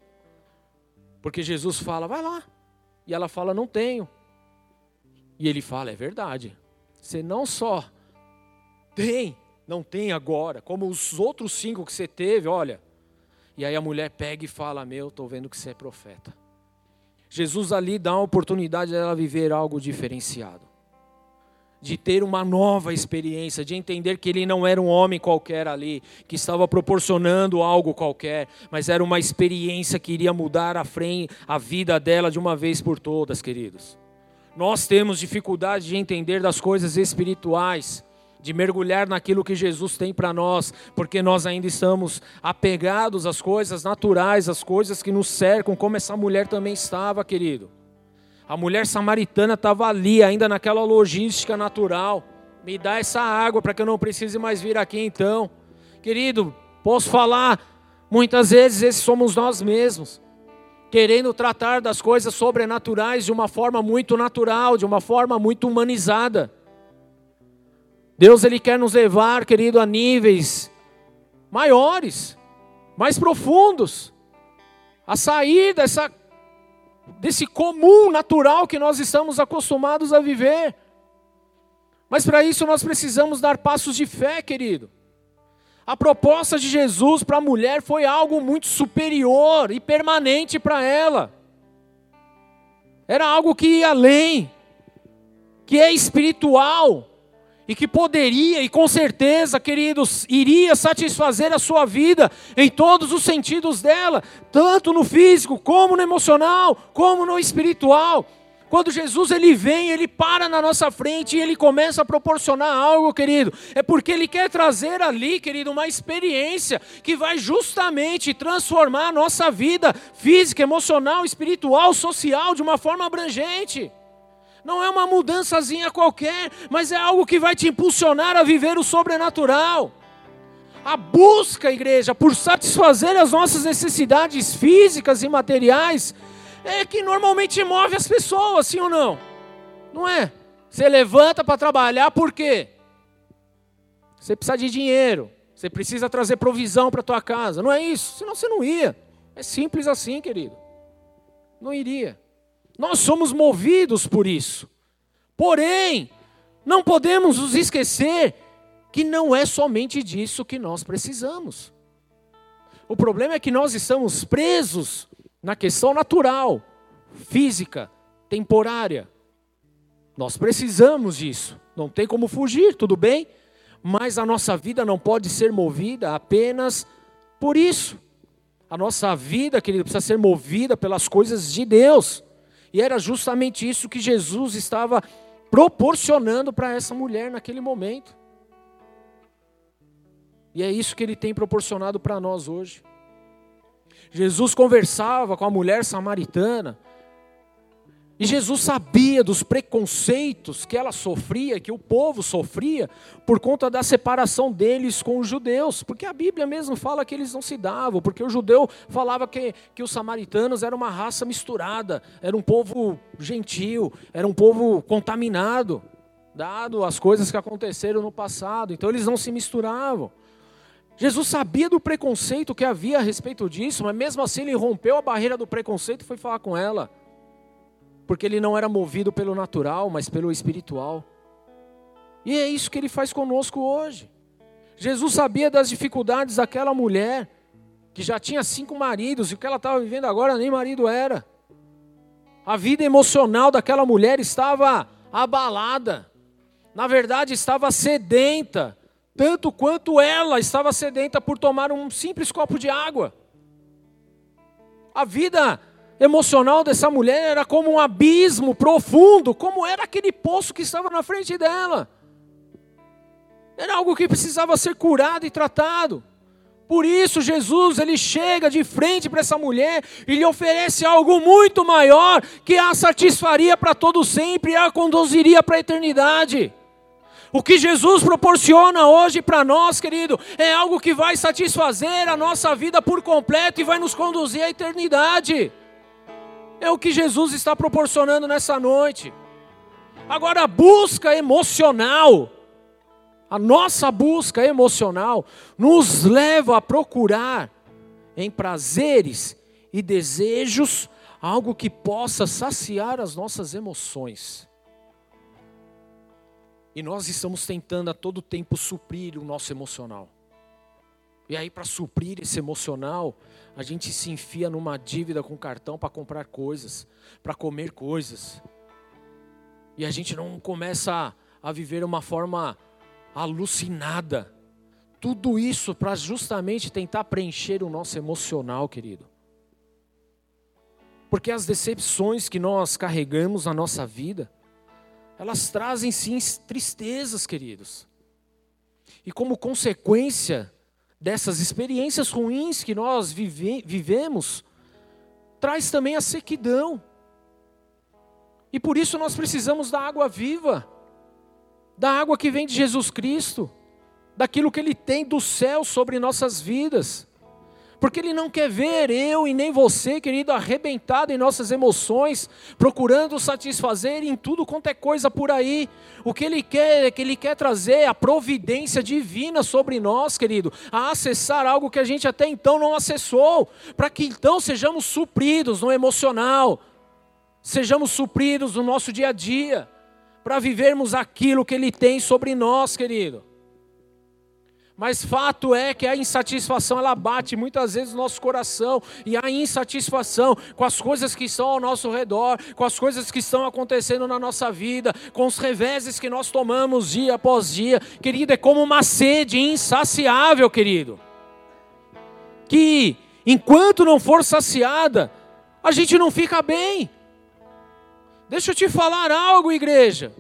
Porque Jesus fala: Vai lá. E ela fala: Não tenho. E ele fala: É verdade. Você não só tem, não tem agora, como os outros cinco que você teve, olha. E aí a mulher pega e fala: Meu, estou vendo que você é profeta. Jesus ali dá a oportunidade dela viver algo diferenciado. De ter uma nova experiência, de entender que ele não era um homem qualquer ali, que estava proporcionando algo qualquer, mas era uma experiência que iria mudar a, frente, a vida dela de uma vez por todas, queridos. Nós temos dificuldade de entender das coisas espirituais, de mergulhar naquilo que Jesus tem para nós, porque nós ainda estamos apegados às coisas naturais, às coisas que nos cercam, como essa mulher também estava, querido. A mulher samaritana estava ali, ainda naquela logística natural. Me dá essa água para que eu não precise mais vir aqui então. Querido, posso falar, muitas vezes esses somos nós mesmos querendo tratar das coisas sobrenaturais de uma forma muito natural, de uma forma muito humanizada. Deus ele quer nos levar, querido, a níveis maiores. mais profundos, a sair dessa, desse comum natural que nós estamos acostumados a viver. Mas para isso nós precisamos dar passos de fé, querido. A proposta de Jesus para a mulher foi algo muito superior e permanente para ela. Era algo que ia além, que é espiritual e que poderia e com certeza, queridos, iria satisfazer a sua vida em todos os sentidos dela, tanto no físico, como no emocional, como no espiritual. Quando Jesus ele vem, ele para na nossa frente e ele começa a proporcionar algo, querido. É porque ele quer trazer ali, querido, uma experiência que vai justamente transformar a nossa vida física, emocional, espiritual, social de uma forma abrangente. Não é uma mudançazinha qualquer, mas é algo que vai te impulsionar a viver o sobrenatural. A busca, igreja, por satisfazer as nossas necessidades físicas e materiais é que normalmente move as pessoas, sim ou não? Não é? Você levanta para trabalhar por quê? Você precisa de dinheiro, você precisa trazer provisão para tua casa, não é isso? Senão você não ia. É simples assim, querido. Não iria. Nós somos movidos por isso. Porém, não podemos nos esquecer que não é somente disso que nós precisamos. O problema é que nós estamos presos na questão natural, física, temporária. Nós precisamos disso. Não tem como fugir, tudo bem? Mas a nossa vida não pode ser movida apenas por isso. A nossa vida, querido, precisa ser movida pelas coisas de Deus. E era justamente isso que Jesus estava proporcionando para essa mulher naquele momento. E é isso que ele tem proporcionado para nós hoje. Jesus conversava com a mulher samaritana. E Jesus sabia dos preconceitos que ela sofria, que o povo sofria, por conta da separação deles com os judeus. Porque a Bíblia mesmo fala que eles não se davam, porque o judeu falava que, que os samaritanos eram uma raça misturada, era um povo gentil, era um povo contaminado, dado as coisas que aconteceram no passado. Então eles não se misturavam. Jesus sabia do preconceito que havia a respeito disso, mas mesmo assim ele rompeu a barreira do preconceito e foi falar com ela. Porque ele não era movido pelo natural, mas pelo espiritual. E é isso que ele faz conosco hoje. Jesus sabia das dificuldades daquela mulher, que já tinha cinco maridos, e o que ela estava vivendo agora nem marido era. A vida emocional daquela mulher estava abalada, na verdade estava sedenta, tanto quanto ela estava sedenta por tomar um simples copo de água. A vida emocional dessa mulher era como um abismo profundo, como era aquele poço que estava na frente dela. Era algo que precisava ser curado e tratado. Por isso Jesus, ele chega de frente para essa mulher e lhe oferece algo muito maior que a satisfaria para todo sempre e a conduziria para a eternidade. O que Jesus proporciona hoje para nós, querido, é algo que vai satisfazer a nossa vida por completo e vai nos conduzir à eternidade. É o que Jesus está proporcionando nessa noite. Agora, a busca emocional, a nossa busca emocional, nos leva a procurar em prazeres e desejos algo que possa saciar as nossas emoções. E nós estamos tentando a todo tempo suprir o nosso emocional. E aí, para suprir esse emocional, a gente se enfia numa dívida com cartão para comprar coisas, para comer coisas. E a gente não começa a, a viver uma forma alucinada. Tudo isso para justamente tentar preencher o nosso emocional, querido. Porque as decepções que nós carregamos na nossa vida, elas trazem sim tristezas, queridos. E como consequência dessas experiências ruins que nós vive, vivemos, traz também a sequidão. E por isso nós precisamos da água viva, da água que vem de Jesus Cristo, daquilo que Ele tem do céu sobre nossas vidas. Porque Ele não quer ver eu e nem você, querido, arrebentado em nossas emoções, procurando satisfazer em tudo quanto é coisa por aí. O que Ele quer é que Ele quer trazer a providência divina sobre nós, querido, a acessar algo que a gente até então não acessou, para que então sejamos supridos no emocional, sejamos supridos no nosso dia a dia, para vivermos aquilo que Ele tem sobre nós, querido. Mas fato é que a insatisfação ela bate muitas vezes no nosso coração e a insatisfação com as coisas que estão ao nosso redor, com as coisas que estão acontecendo na nossa vida, com os reveses que nós tomamos dia após dia, querido, é como uma sede insaciável, querido. Que enquanto não for saciada, a gente não fica bem. Deixa eu te falar algo, igreja.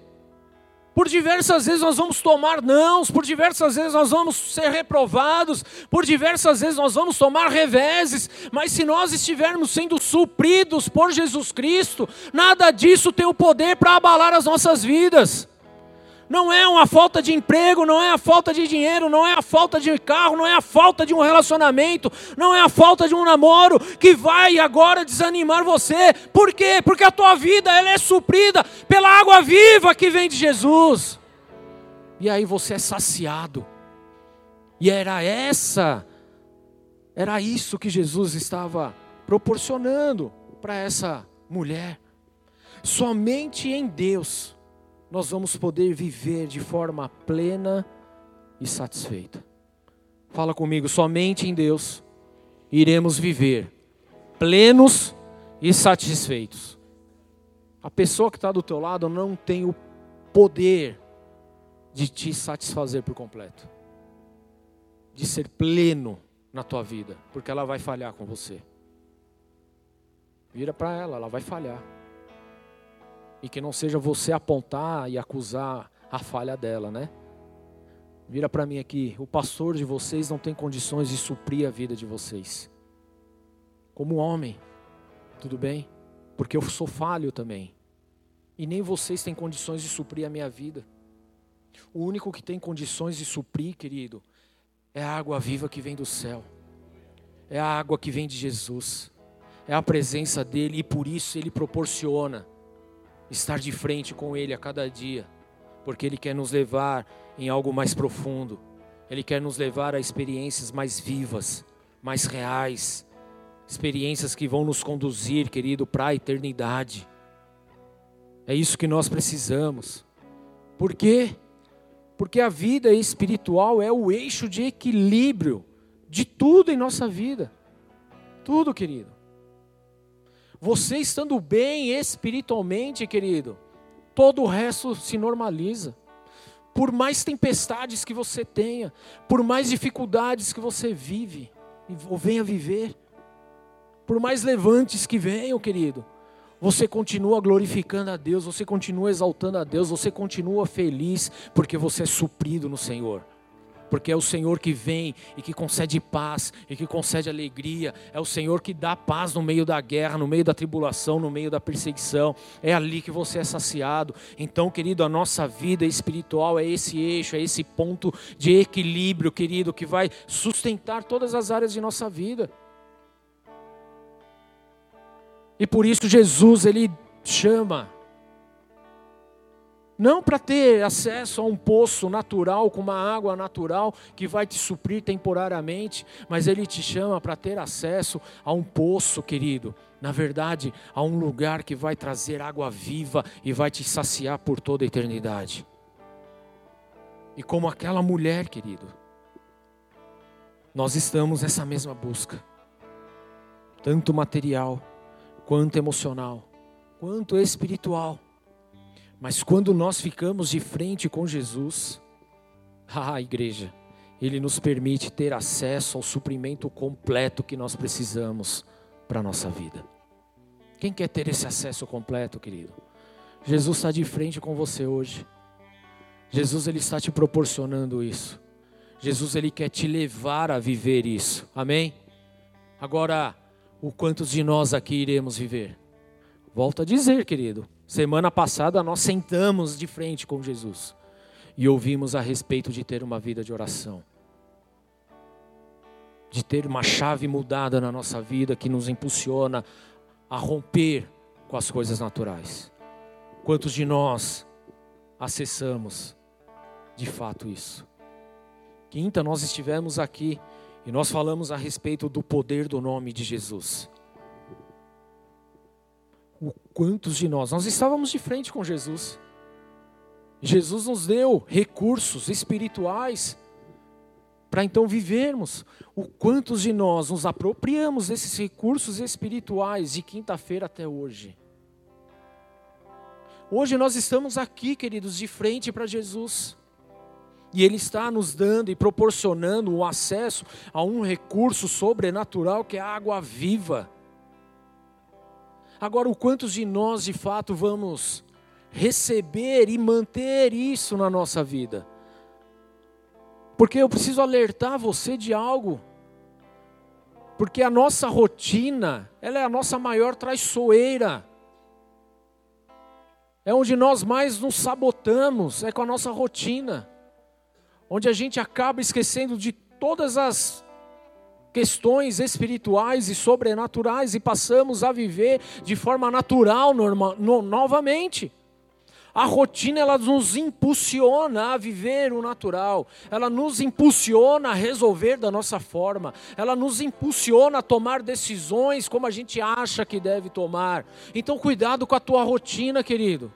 Por diversas vezes nós vamos tomar nãos, por diversas vezes nós vamos ser reprovados, por diversas vezes nós vamos tomar reveses, mas se nós estivermos sendo supridos por Jesus Cristo, nada disso tem o poder para abalar as nossas vidas. Não é uma falta de emprego, não é a falta de dinheiro, não é a falta de carro, não é a falta de um relacionamento, não é a falta de um namoro que vai agora desanimar você. Por quê? Porque a tua vida ela é suprida pela água viva que vem de Jesus. E aí você é saciado. E era essa, era isso que Jesus estava proporcionando para essa mulher. Somente em Deus nós vamos poder viver de forma plena e satisfeita. Fala comigo, somente em Deus iremos viver plenos e satisfeitos. A pessoa que está do teu lado não tem o poder de te satisfazer por completo, de ser pleno na tua vida, porque ela vai falhar com você. Vira para ela, ela vai falhar e que não seja você apontar e acusar a falha dela, né? Vira para mim aqui, o pastor de vocês não tem condições de suprir a vida de vocês. Como homem, tudo bem? Porque eu sou falho também. E nem vocês têm condições de suprir a minha vida. O único que tem condições de suprir, querido, é a água viva que vem do céu. É a água que vem de Jesus. É a presença dele e por isso ele proporciona estar de frente com Ele a cada dia, porque Ele quer nos levar em algo mais profundo, Ele quer nos levar a experiências mais vivas, mais reais, experiências que vão nos conduzir, querido, para a eternidade. É isso que nós precisamos. Por quê? Porque a vida espiritual é o eixo de equilíbrio de tudo em nossa vida. Tudo, querido. Você estando bem espiritualmente, querido, todo o resto se normaliza. Por mais tempestades que você tenha, por mais dificuldades que você vive ou venha viver, por mais levantes que venham, querido, você continua glorificando a Deus, você continua exaltando a Deus, você continua feliz porque você é suprido no Senhor porque é o Senhor que vem e que concede paz e que concede alegria, é o Senhor que dá paz no meio da guerra, no meio da tribulação, no meio da perseguição, é ali que você é saciado. Então, querido, a nossa vida espiritual é esse eixo, é esse ponto de equilíbrio, querido, que vai sustentar todas as áreas de nossa vida. E por isso Jesus ele chama não para ter acesso a um poço natural, com uma água natural que vai te suprir temporariamente, mas Ele te chama para ter acesso a um poço, querido. Na verdade, a um lugar que vai trazer água viva e vai te saciar por toda a eternidade. E como aquela mulher, querido, nós estamos nessa mesma busca, tanto material, quanto emocional, quanto espiritual. Mas quando nós ficamos de frente com Jesus, a igreja, Ele nos permite ter acesso ao suprimento completo que nós precisamos para a nossa vida. Quem quer ter esse acesso completo, querido? Jesus está de frente com você hoje. Jesus ele está te proporcionando isso. Jesus ele quer te levar a viver isso. Amém? Agora, o quantos de nós aqui iremos viver? Volto a dizer, querido, Semana passada nós sentamos de frente com Jesus e ouvimos a respeito de ter uma vida de oração, de ter uma chave mudada na nossa vida que nos impulsiona a romper com as coisas naturais. Quantos de nós acessamos de fato isso? Quinta, nós estivemos aqui e nós falamos a respeito do poder do nome de Jesus. O quantos de nós, nós estávamos de frente com Jesus. Jesus nos deu recursos espirituais para então vivermos. O quantos de nós nos apropriamos desses recursos espirituais de quinta-feira até hoje? Hoje nós estamos aqui, queridos, de frente para Jesus. E Ele está nos dando e proporcionando o acesso a um recurso sobrenatural que é a água viva. Agora, o quantos de nós de fato vamos receber e manter isso na nossa vida? Porque eu preciso alertar você de algo. Porque a nossa rotina, ela é a nossa maior traiçoeira. É onde nós mais nos sabotamos, é com a nossa rotina. Onde a gente acaba esquecendo de todas as questões espirituais e sobrenaturais e passamos a viver de forma natural norma, no, novamente. A rotina ela nos impulsiona a viver o natural, ela nos impulsiona a resolver da nossa forma, ela nos impulsiona a tomar decisões como a gente acha que deve tomar. Então, cuidado com a tua rotina, querido.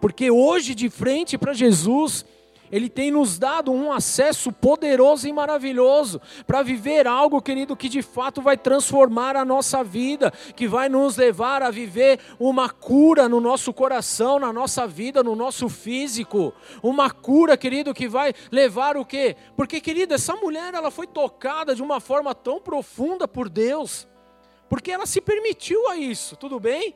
Porque hoje, de frente para Jesus, ele tem nos dado um acesso poderoso e maravilhoso para viver algo, querido, que de fato vai transformar a nossa vida, que vai nos levar a viver uma cura no nosso coração, na nossa vida, no nosso físico. Uma cura, querido, que vai levar o quê? Porque, querido, essa mulher ela foi tocada de uma forma tão profunda por Deus, porque ela se permitiu a isso, tudo bem?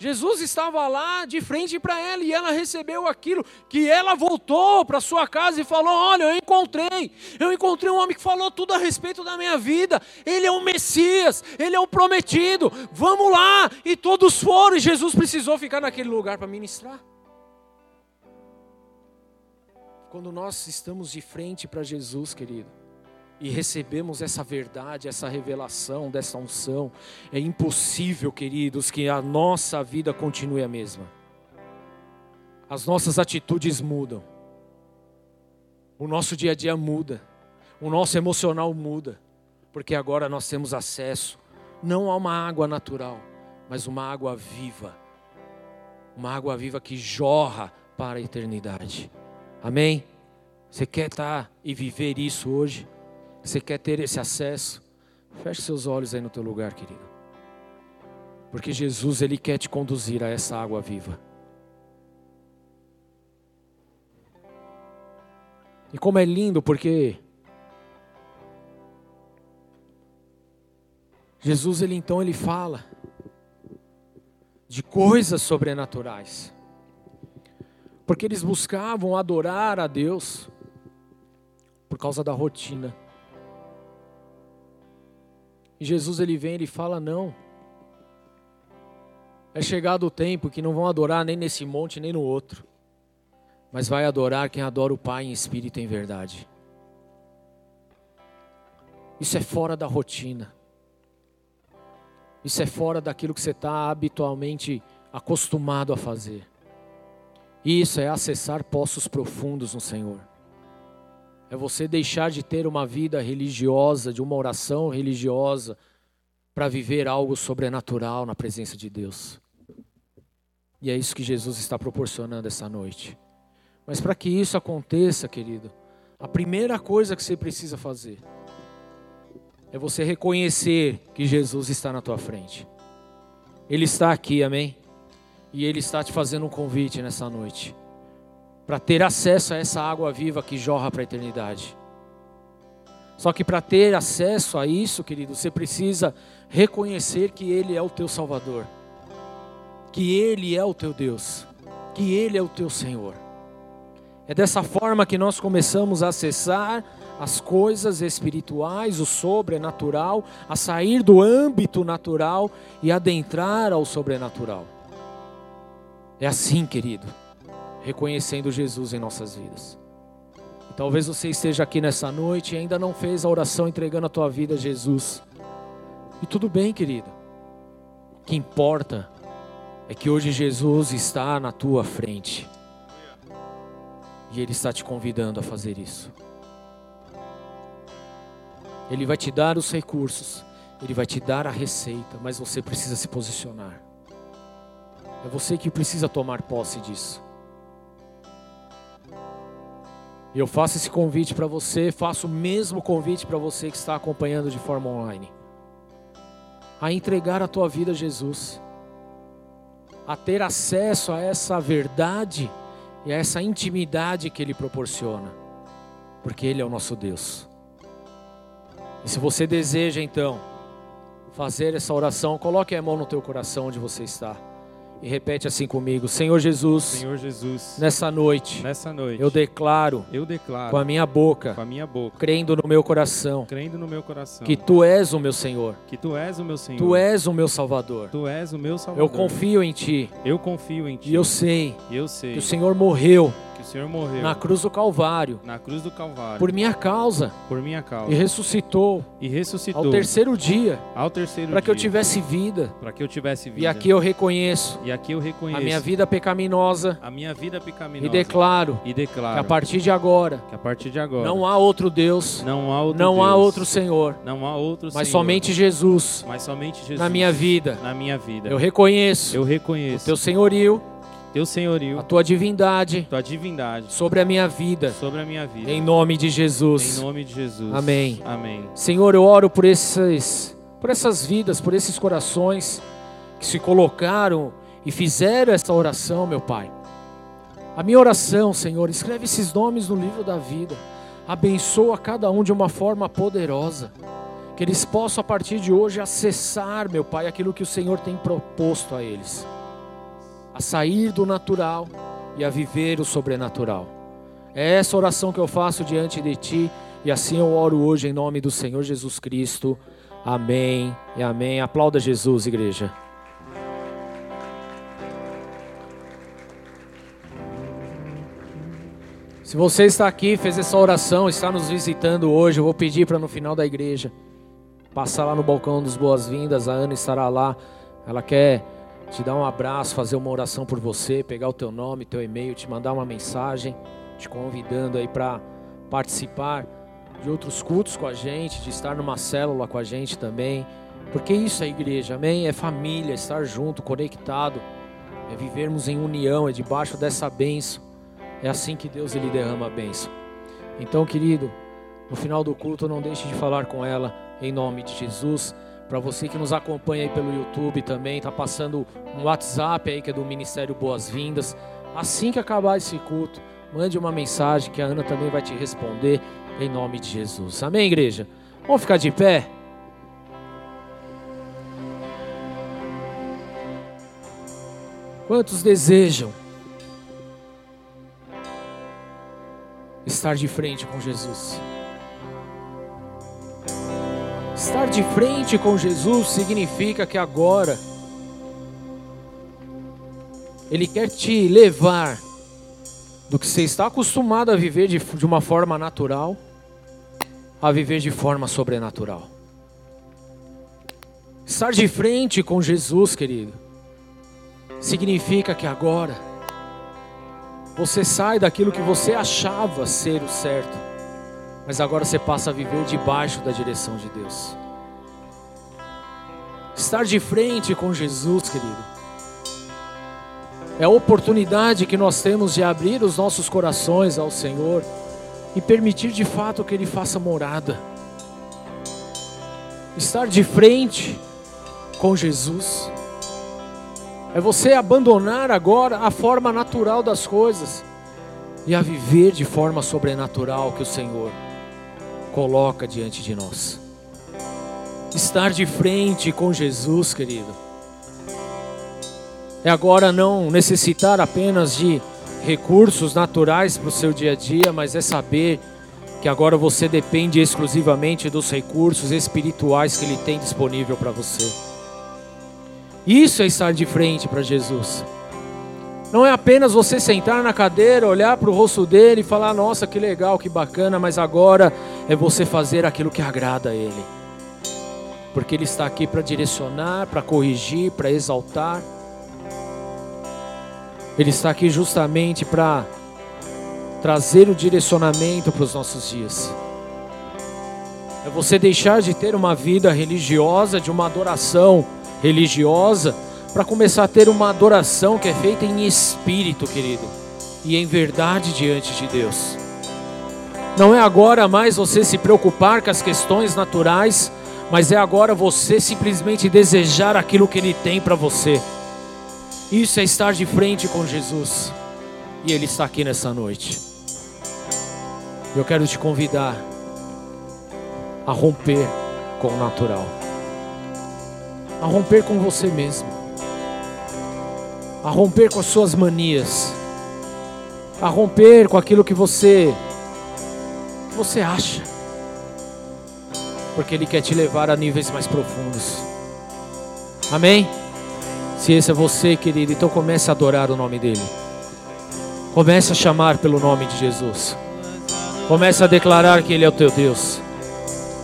Jesus estava lá de frente para ela e ela recebeu aquilo que ela voltou para sua casa e falou: Olha, eu encontrei, eu encontrei um homem que falou tudo a respeito da minha vida. Ele é o Messias, ele é o prometido. Vamos lá! E todos foram, e Jesus precisou ficar naquele lugar para ministrar. Quando nós estamos de frente para Jesus, querido, e recebemos essa verdade, essa revelação dessa unção, é impossível, queridos, que a nossa vida continue a mesma. As nossas atitudes mudam, o nosso dia a dia muda, o nosso emocional muda, porque agora nós temos acesso não a uma água natural, mas uma água viva, uma água viva que jorra para a eternidade. Amém? Você quer estar e viver isso hoje? Você quer ter esse acesso? Feche seus olhos aí no teu lugar, querido. Porque Jesus, Ele quer te conduzir a essa água viva. E como é lindo, porque Jesus, Ele então, Ele fala de coisas sobrenaturais. Porque eles buscavam adorar a Deus por causa da rotina. E Jesus ele vem e ele fala: "Não. É chegado o tempo que não vão adorar nem nesse monte nem no outro, mas vai adorar quem adora o Pai em espírito e em verdade." Isso é fora da rotina. Isso é fora daquilo que você está habitualmente acostumado a fazer. Isso é acessar poços profundos no Senhor. É você deixar de ter uma vida religiosa, de uma oração religiosa, para viver algo sobrenatural na presença de Deus. E é isso que Jesus está proporcionando essa noite. Mas para que isso aconteça, querido, a primeira coisa que você precisa fazer é você reconhecer que Jesus está na tua frente. Ele está aqui, amém? E Ele está te fazendo um convite nessa noite para ter acesso a essa água viva que jorra para a eternidade. Só que para ter acesso a isso, querido, você precisa reconhecer que Ele é o teu Salvador, que Ele é o teu Deus, que Ele é o teu Senhor. É dessa forma que nós começamos a acessar as coisas espirituais, o sobrenatural, a sair do âmbito natural e adentrar ao sobrenatural. É assim, querido reconhecendo Jesus em nossas vidas. Talvez você esteja aqui nessa noite e ainda não fez a oração entregando a tua vida a Jesus. E tudo bem, querido. O que importa é que hoje Jesus está na tua frente. E Ele está te convidando a fazer isso. Ele vai te dar os recursos, Ele vai te dar a receita, mas você precisa se posicionar. É você que precisa tomar posse disso. E eu faço esse convite para você, faço o mesmo convite para você que está acompanhando de forma online. A entregar a tua vida a Jesus. A ter acesso a essa verdade e a essa intimidade que Ele proporciona. Porque Ele é o nosso Deus. E se você deseja então fazer essa oração, coloque a mão no teu coração onde você está. E repete assim comigo: Senhor Jesus, Senhor Jesus, nessa noite, nessa noite, eu declaro, eu declaro com a minha boca, com a minha boca, crendo no meu coração, crendo no meu coração, que tu és o meu Senhor, que tu és o meu Senhor, tu és o meu Salvador. tu és o meu Salvador. Eu confio em ti eu confio em ti. e eu sei eu sei que o Senhor morreu que o Senhor morreu. Na cruz do Calvário. Na cruz do Calvário. Por minha causa. Por minha causa. E ressuscitou. E ressuscitou. Ao terceiro dia. Ao terceiro para que eu dia, tivesse vida. para que eu tivesse vida. E aqui eu reconheço. E aqui eu reconheço. A minha vida pecaminosa. A minha vida pecaminosa. E declaro e declaro que a partir de agora que a partir de agora não há outro Deus, não há outro não há Deus, outro Senhor, não há outro mas Senhor, somente Jesus mas somente Jesus na minha vida. na minha vida. Eu reconheço Eu o reconheço teu senhorio, teu senhorio, a tua divindade tua divindade sobre a minha vida, sobre a minha vida. em nome de Em Jesus. nome de Jesus. Amém. Amém. Senhor, eu oro por esses, por essas vidas, por esses corações que se colocaram e fizeram essa oração, meu Pai. A minha oração, Senhor, escreve esses nomes no livro da vida. Abençoa cada um de uma forma poderosa. Que eles possam a partir de hoje acessar, meu Pai, aquilo que o Senhor tem proposto a eles. Sair do natural e a viver o sobrenatural. É essa oração que eu faço diante de Ti e assim eu oro hoje em nome do Senhor Jesus Cristo. Amém e amém. Aplauda Jesus, igreja. Se você está aqui, fez essa oração, está nos visitando hoje, eu vou pedir para no final da igreja passar lá no balcão dos boas-vindas. A Ana estará lá. Ela quer te dar um abraço, fazer uma oração por você, pegar o teu nome, teu e-mail, te mandar uma mensagem, te convidando aí para participar de outros cultos com a gente, de estar numa célula com a gente também. Porque isso é igreja, amém? É família, estar junto, conectado, é vivermos em união, é debaixo dessa bênção. É assim que Deus ele derrama a bênção. Então, querido, no final do culto, não deixe de falar com ela em nome de Jesus. Para você que nos acompanha aí pelo YouTube também, tá passando um WhatsApp aí que é do Ministério Boas-Vindas. Assim que acabar esse culto, mande uma mensagem que a Ana também vai te responder em nome de Jesus. Amém, igreja? Vamos ficar de pé? Quantos desejam estar de frente com Jesus? Estar de frente com Jesus significa que agora Ele quer te levar do que você está acostumado a viver de, de uma forma natural a viver de forma sobrenatural. Estar de frente com Jesus, querido, significa que agora você sai daquilo que você achava ser o certo, mas agora você passa a viver debaixo da direção de Deus. Estar de frente com Jesus, querido, é a oportunidade que nós temos de abrir os nossos corações ao Senhor e permitir de fato que Ele faça morada. Estar de frente com Jesus é você abandonar agora a forma natural das coisas e a viver de forma sobrenatural que o Senhor coloca diante de nós. Estar de frente com Jesus, querido, é agora não necessitar apenas de recursos naturais para o seu dia a dia, mas é saber que agora você depende exclusivamente dos recursos espirituais que Ele tem disponível para você. Isso é estar de frente para Jesus. Não é apenas você sentar na cadeira, olhar para o rosto dele e falar: Nossa, que legal, que bacana, mas agora é você fazer aquilo que agrada a ele. Porque ele está aqui para direcionar, para corrigir, para exaltar. Ele está aqui justamente para trazer o direcionamento para os nossos dias. É você deixar de ter uma vida religiosa, de uma adoração religiosa para começar a ter uma adoração que é feita em espírito, querido, e em verdade diante de Deus. Não é agora mais você se preocupar com as questões naturais, mas é agora você simplesmente desejar aquilo que Ele tem para você. Isso é estar de frente com Jesus, e Ele está aqui nessa noite. Eu quero te convidar a romper com o natural, a romper com você mesmo a romper com as suas manias, a romper com aquilo que você você acha. Porque ele quer te levar a níveis mais profundos. Amém? Se esse é você, querido, então comece a adorar o nome dele. Comece a chamar pelo nome de Jesus. Comece a declarar que ele é o teu Deus.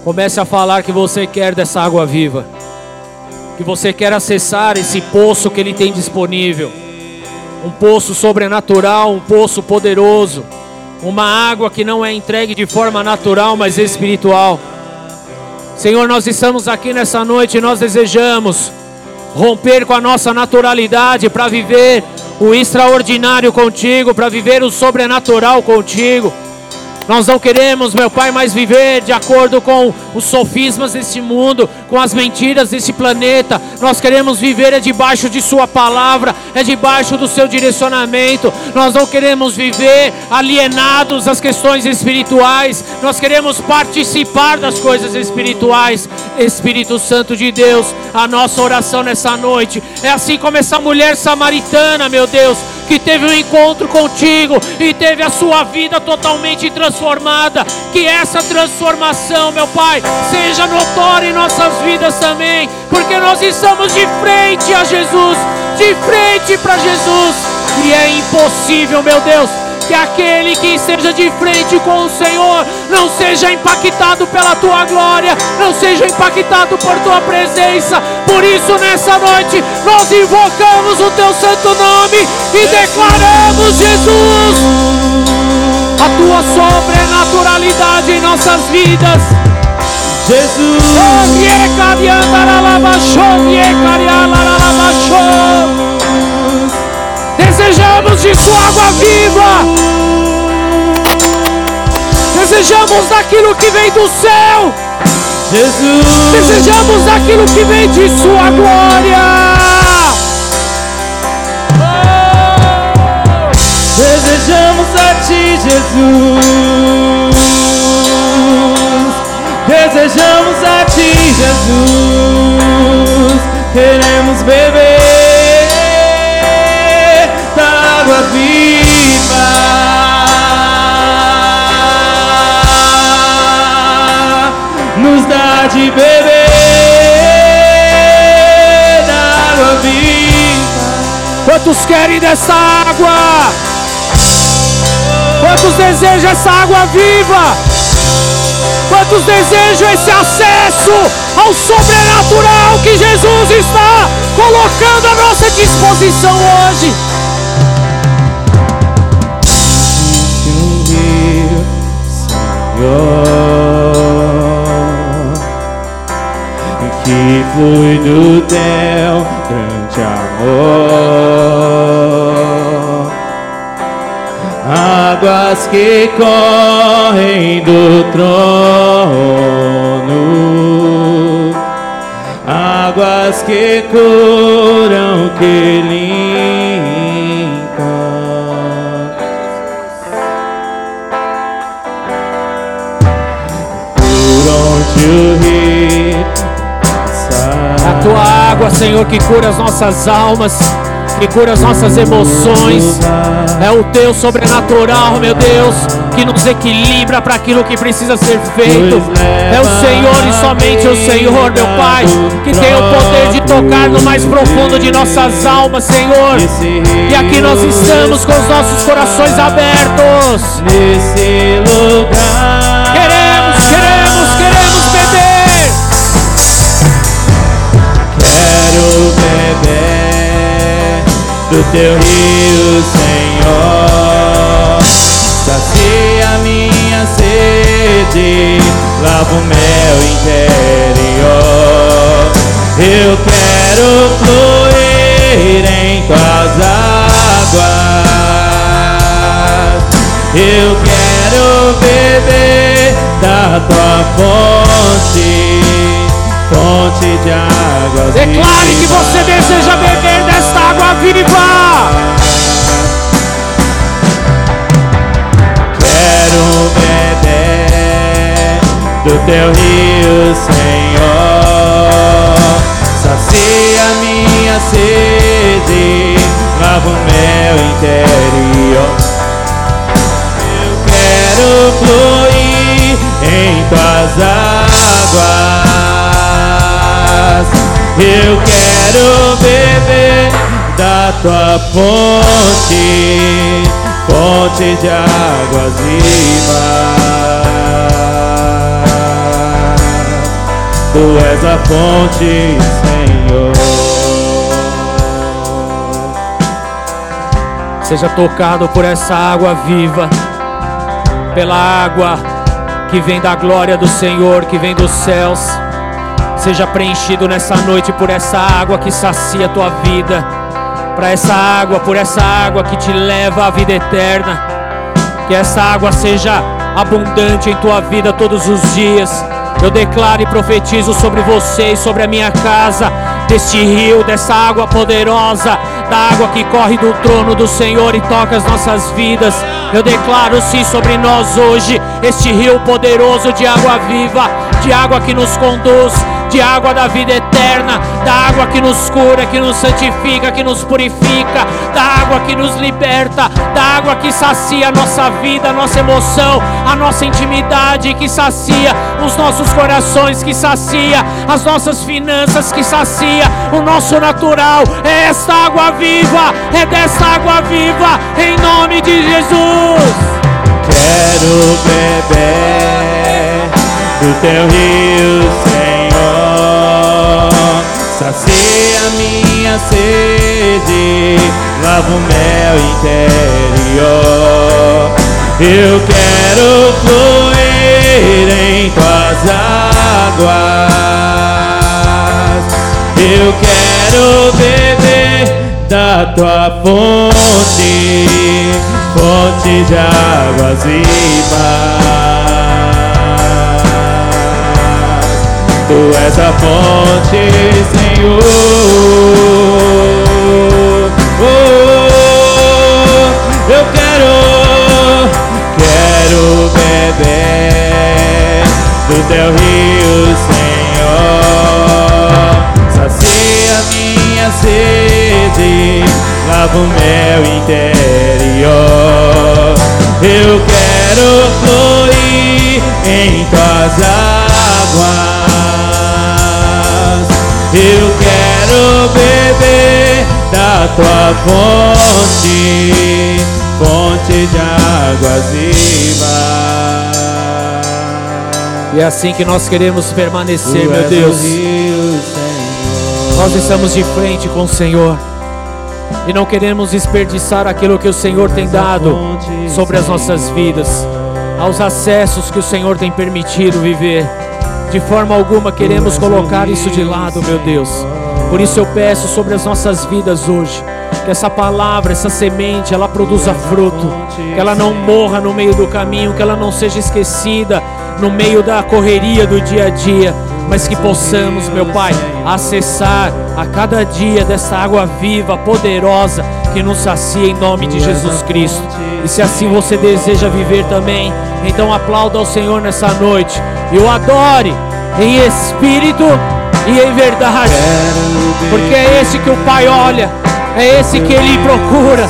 Comece a falar que você quer dessa água viva que você quer acessar esse poço que Ele tem disponível um poço sobrenatural, um poço poderoso, uma água que não é entregue de forma natural, mas espiritual. Senhor, nós estamos aqui nessa noite e nós desejamos romper com a nossa naturalidade para viver o extraordinário contigo, para viver o sobrenatural contigo. Nós não queremos, meu Pai, mais viver de acordo com os sofismas deste mundo, com as mentiras desse planeta. Nós queremos viver é debaixo de Sua palavra, é debaixo do seu direcionamento. Nós não queremos viver alienados às questões espirituais. Nós queremos participar das coisas espirituais. Espírito Santo de Deus, a nossa oração nessa noite é assim como essa mulher samaritana, meu Deus, que teve um encontro contigo e teve a sua vida totalmente transformada. Que essa transformação, meu Pai, seja notória em nossas vidas também, porque nós estamos de frente a Jesus, de frente para Jesus, e é impossível, meu Deus que aquele que esteja de frente com o Senhor não seja impactado pela tua glória, não seja impactado por tua presença. Por isso, nessa noite, nós invocamos o teu santo nome e declaramos, Jesus, a tua sobrenaturalidade em nossas vidas. Jesus. Desejamos de sua água viva. Desejamos daquilo que vem do céu. Jesus. Desejamos daquilo que vem de sua glória. Oh. Desejamos a ti, Jesus. Desejamos a ti, Jesus. Queremos beber Quantos querem dessa água? Quantos desejam essa água viva? Quantos desejam esse acesso ao sobrenatural que Jesus está colocando à nossa disposição hoje? Que flui do teu grande amor. Águas que correm do trono, águas que curam, que A água, Senhor, que cura as nossas almas, que cura as nossas emoções. É o teu sobrenatural, meu Deus, que nos equilibra para aquilo que precisa ser feito. É o Senhor e somente o Senhor, meu Pai, que tem o poder de tocar no mais profundo de nossas almas, Senhor. E aqui nós estamos com os nossos corações abertos. Nesse lugar. Do teu rio, Senhor. Sacia minha sede, lava o meu interior. Eu quero fluir em tuas águas. Eu quero beber da tua fonte, fonte de águas. Declare que você deseja beber água viva. Quero beber do teu rio, Senhor. Sacia minha sede, lava o meu interior. Eu quero fluir em tuas águas. Eu quero beber da tua fonte, fonte de águas vivas. Tu és a fonte, Senhor. Seja tocado por essa água viva, pela água que vem da glória do Senhor, que vem dos céus. Seja preenchido nessa noite por essa água que sacia a tua vida, para essa água, por essa água que te leva à vida eterna. Que essa água seja abundante em tua vida todos os dias. Eu declaro e profetizo sobre você e sobre a minha casa, deste rio, dessa água poderosa, da água que corre do trono do Senhor e toca as nossas vidas. Eu declaro sim sobre nós hoje este rio poderoso de água viva, de água que nos conduz, de água da vida eterna, da água que nos cura, que nos santifica, que nos purifica, da água que nos liberta, da água que sacia a nossa vida, a nossa emoção, a nossa intimidade, que sacia os nossos corações, que sacia as nossas finanças, que sacia o nosso natural. É esta água viva, é desta água viva, em nome de Jesus. Quero beber do teu rio. Sacia minha sede, lava o meu interior. Eu quero fluir em tuas águas. Eu quero beber da tua fonte, fonte de águas vivas. Tu és a fonte, Senhor. Oh, eu quero, quero beber do teu rio, Senhor. Sacia minha sede, lava o meu interior. Eu quero fluir em tuas águas. Eu quero beber da tua fonte, fonte de águas vivas. E é assim que nós queremos permanecer, Tu meu Deus. rio. Nós estamos de frente com o Senhor e não queremos desperdiçar aquilo que o Senhor tem dado sobre as nossas vidas, aos acessos que o Senhor tem permitido viver. De forma alguma queremos colocar isso de lado, meu Deus. Por isso eu peço sobre as nossas vidas hoje, que essa palavra, essa semente, ela produza fruto, que ela não morra no meio do caminho, que ela não seja esquecida no meio da correria do dia a dia, mas que possamos, meu Pai, acessar a cada dia dessa água viva, poderosa, que nos sacia em nome de Jesus Cristo. E se assim você deseja viver também, então aplauda ao Senhor nessa noite e o adore em espírito e em verdade, porque é esse que o Pai olha. É esse que Ele procura.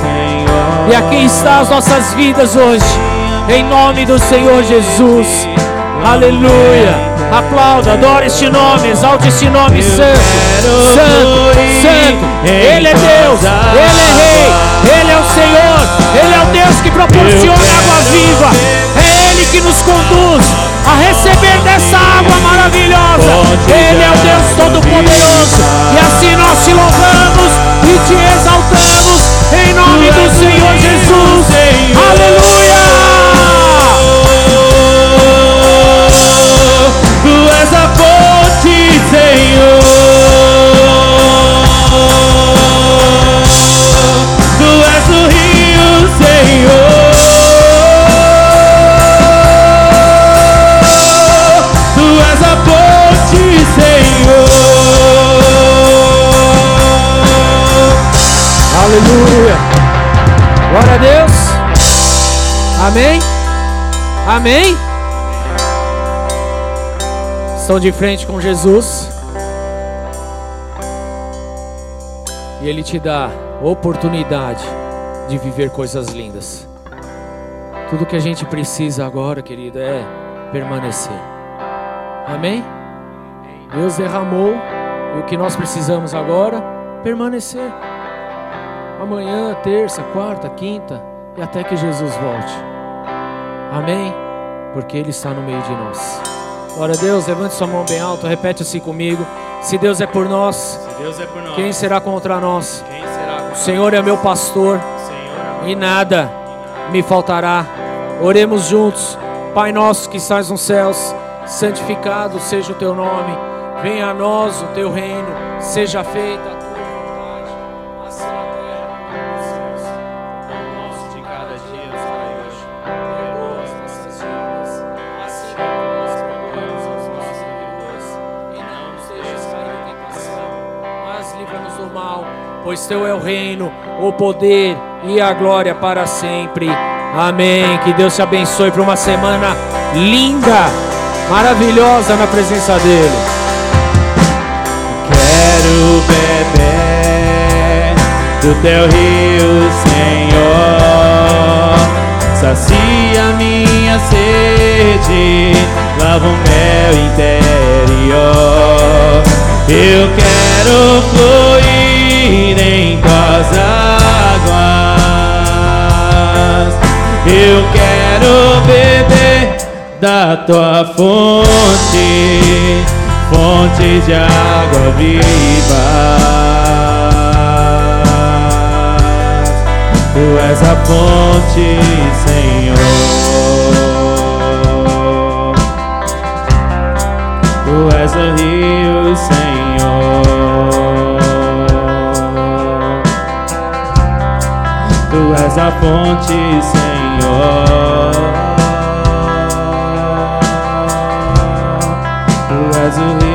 E aqui está as nossas vidas hoje. Em nome do Senhor Jesus. Aleluia. Aplauda, adore este nome, exalte este nome santo, santo, santo. Ele é Deus, Ele é Rei, Ele é o Senhor, Ele é o Deus que proporciona água viva. É Ele que nos conduz a receber dessa água maravilhosa. Ele é o Deus Todo-Poderoso. E assim nós te louvamos e te exaltamos em nome do Senhor Jesus. Aleluia! Tu és a fonte, Senhor. Tu és o rio, Senhor. Aleluia! Glória a Deus! Amém? Amém? Estão de frente com Jesus. E Ele te dá oportunidade de viver coisas lindas. Tudo que a gente precisa agora, querido, é permanecer. Amém? Deus derramou e o que nós precisamos agora permanecer. Amanhã, terça, quarta, quinta e até que Jesus volte. Amém? Porque Ele está no meio de nós. Glória a Deus, levante sua mão bem alta, repete assim comigo. Se Deus é por nós, é por nós, quem será contra nós? será O Senhor é meu pastor Senhor? e nada me faltará. Oremos juntos. Pai nosso que estás nos céus, santificado seja o teu nome. Venha a nós o teu reino. Seja feita pois teu é o reino, o poder e a glória para sempre. Amém. Que Deus te abençoe para uma semana linda, maravilhosa na presença dele. Quero beber do teu rio, Senhor. Sacia minha sede, lava o meu interior. Eu quero fluir em tuas águas. Eu quero beber da tua fonte, fonte de água viva. Tu és a fonte, Senhor. Tu és o rio, Senhor. Tu és a fonte, Senhor. Tu és o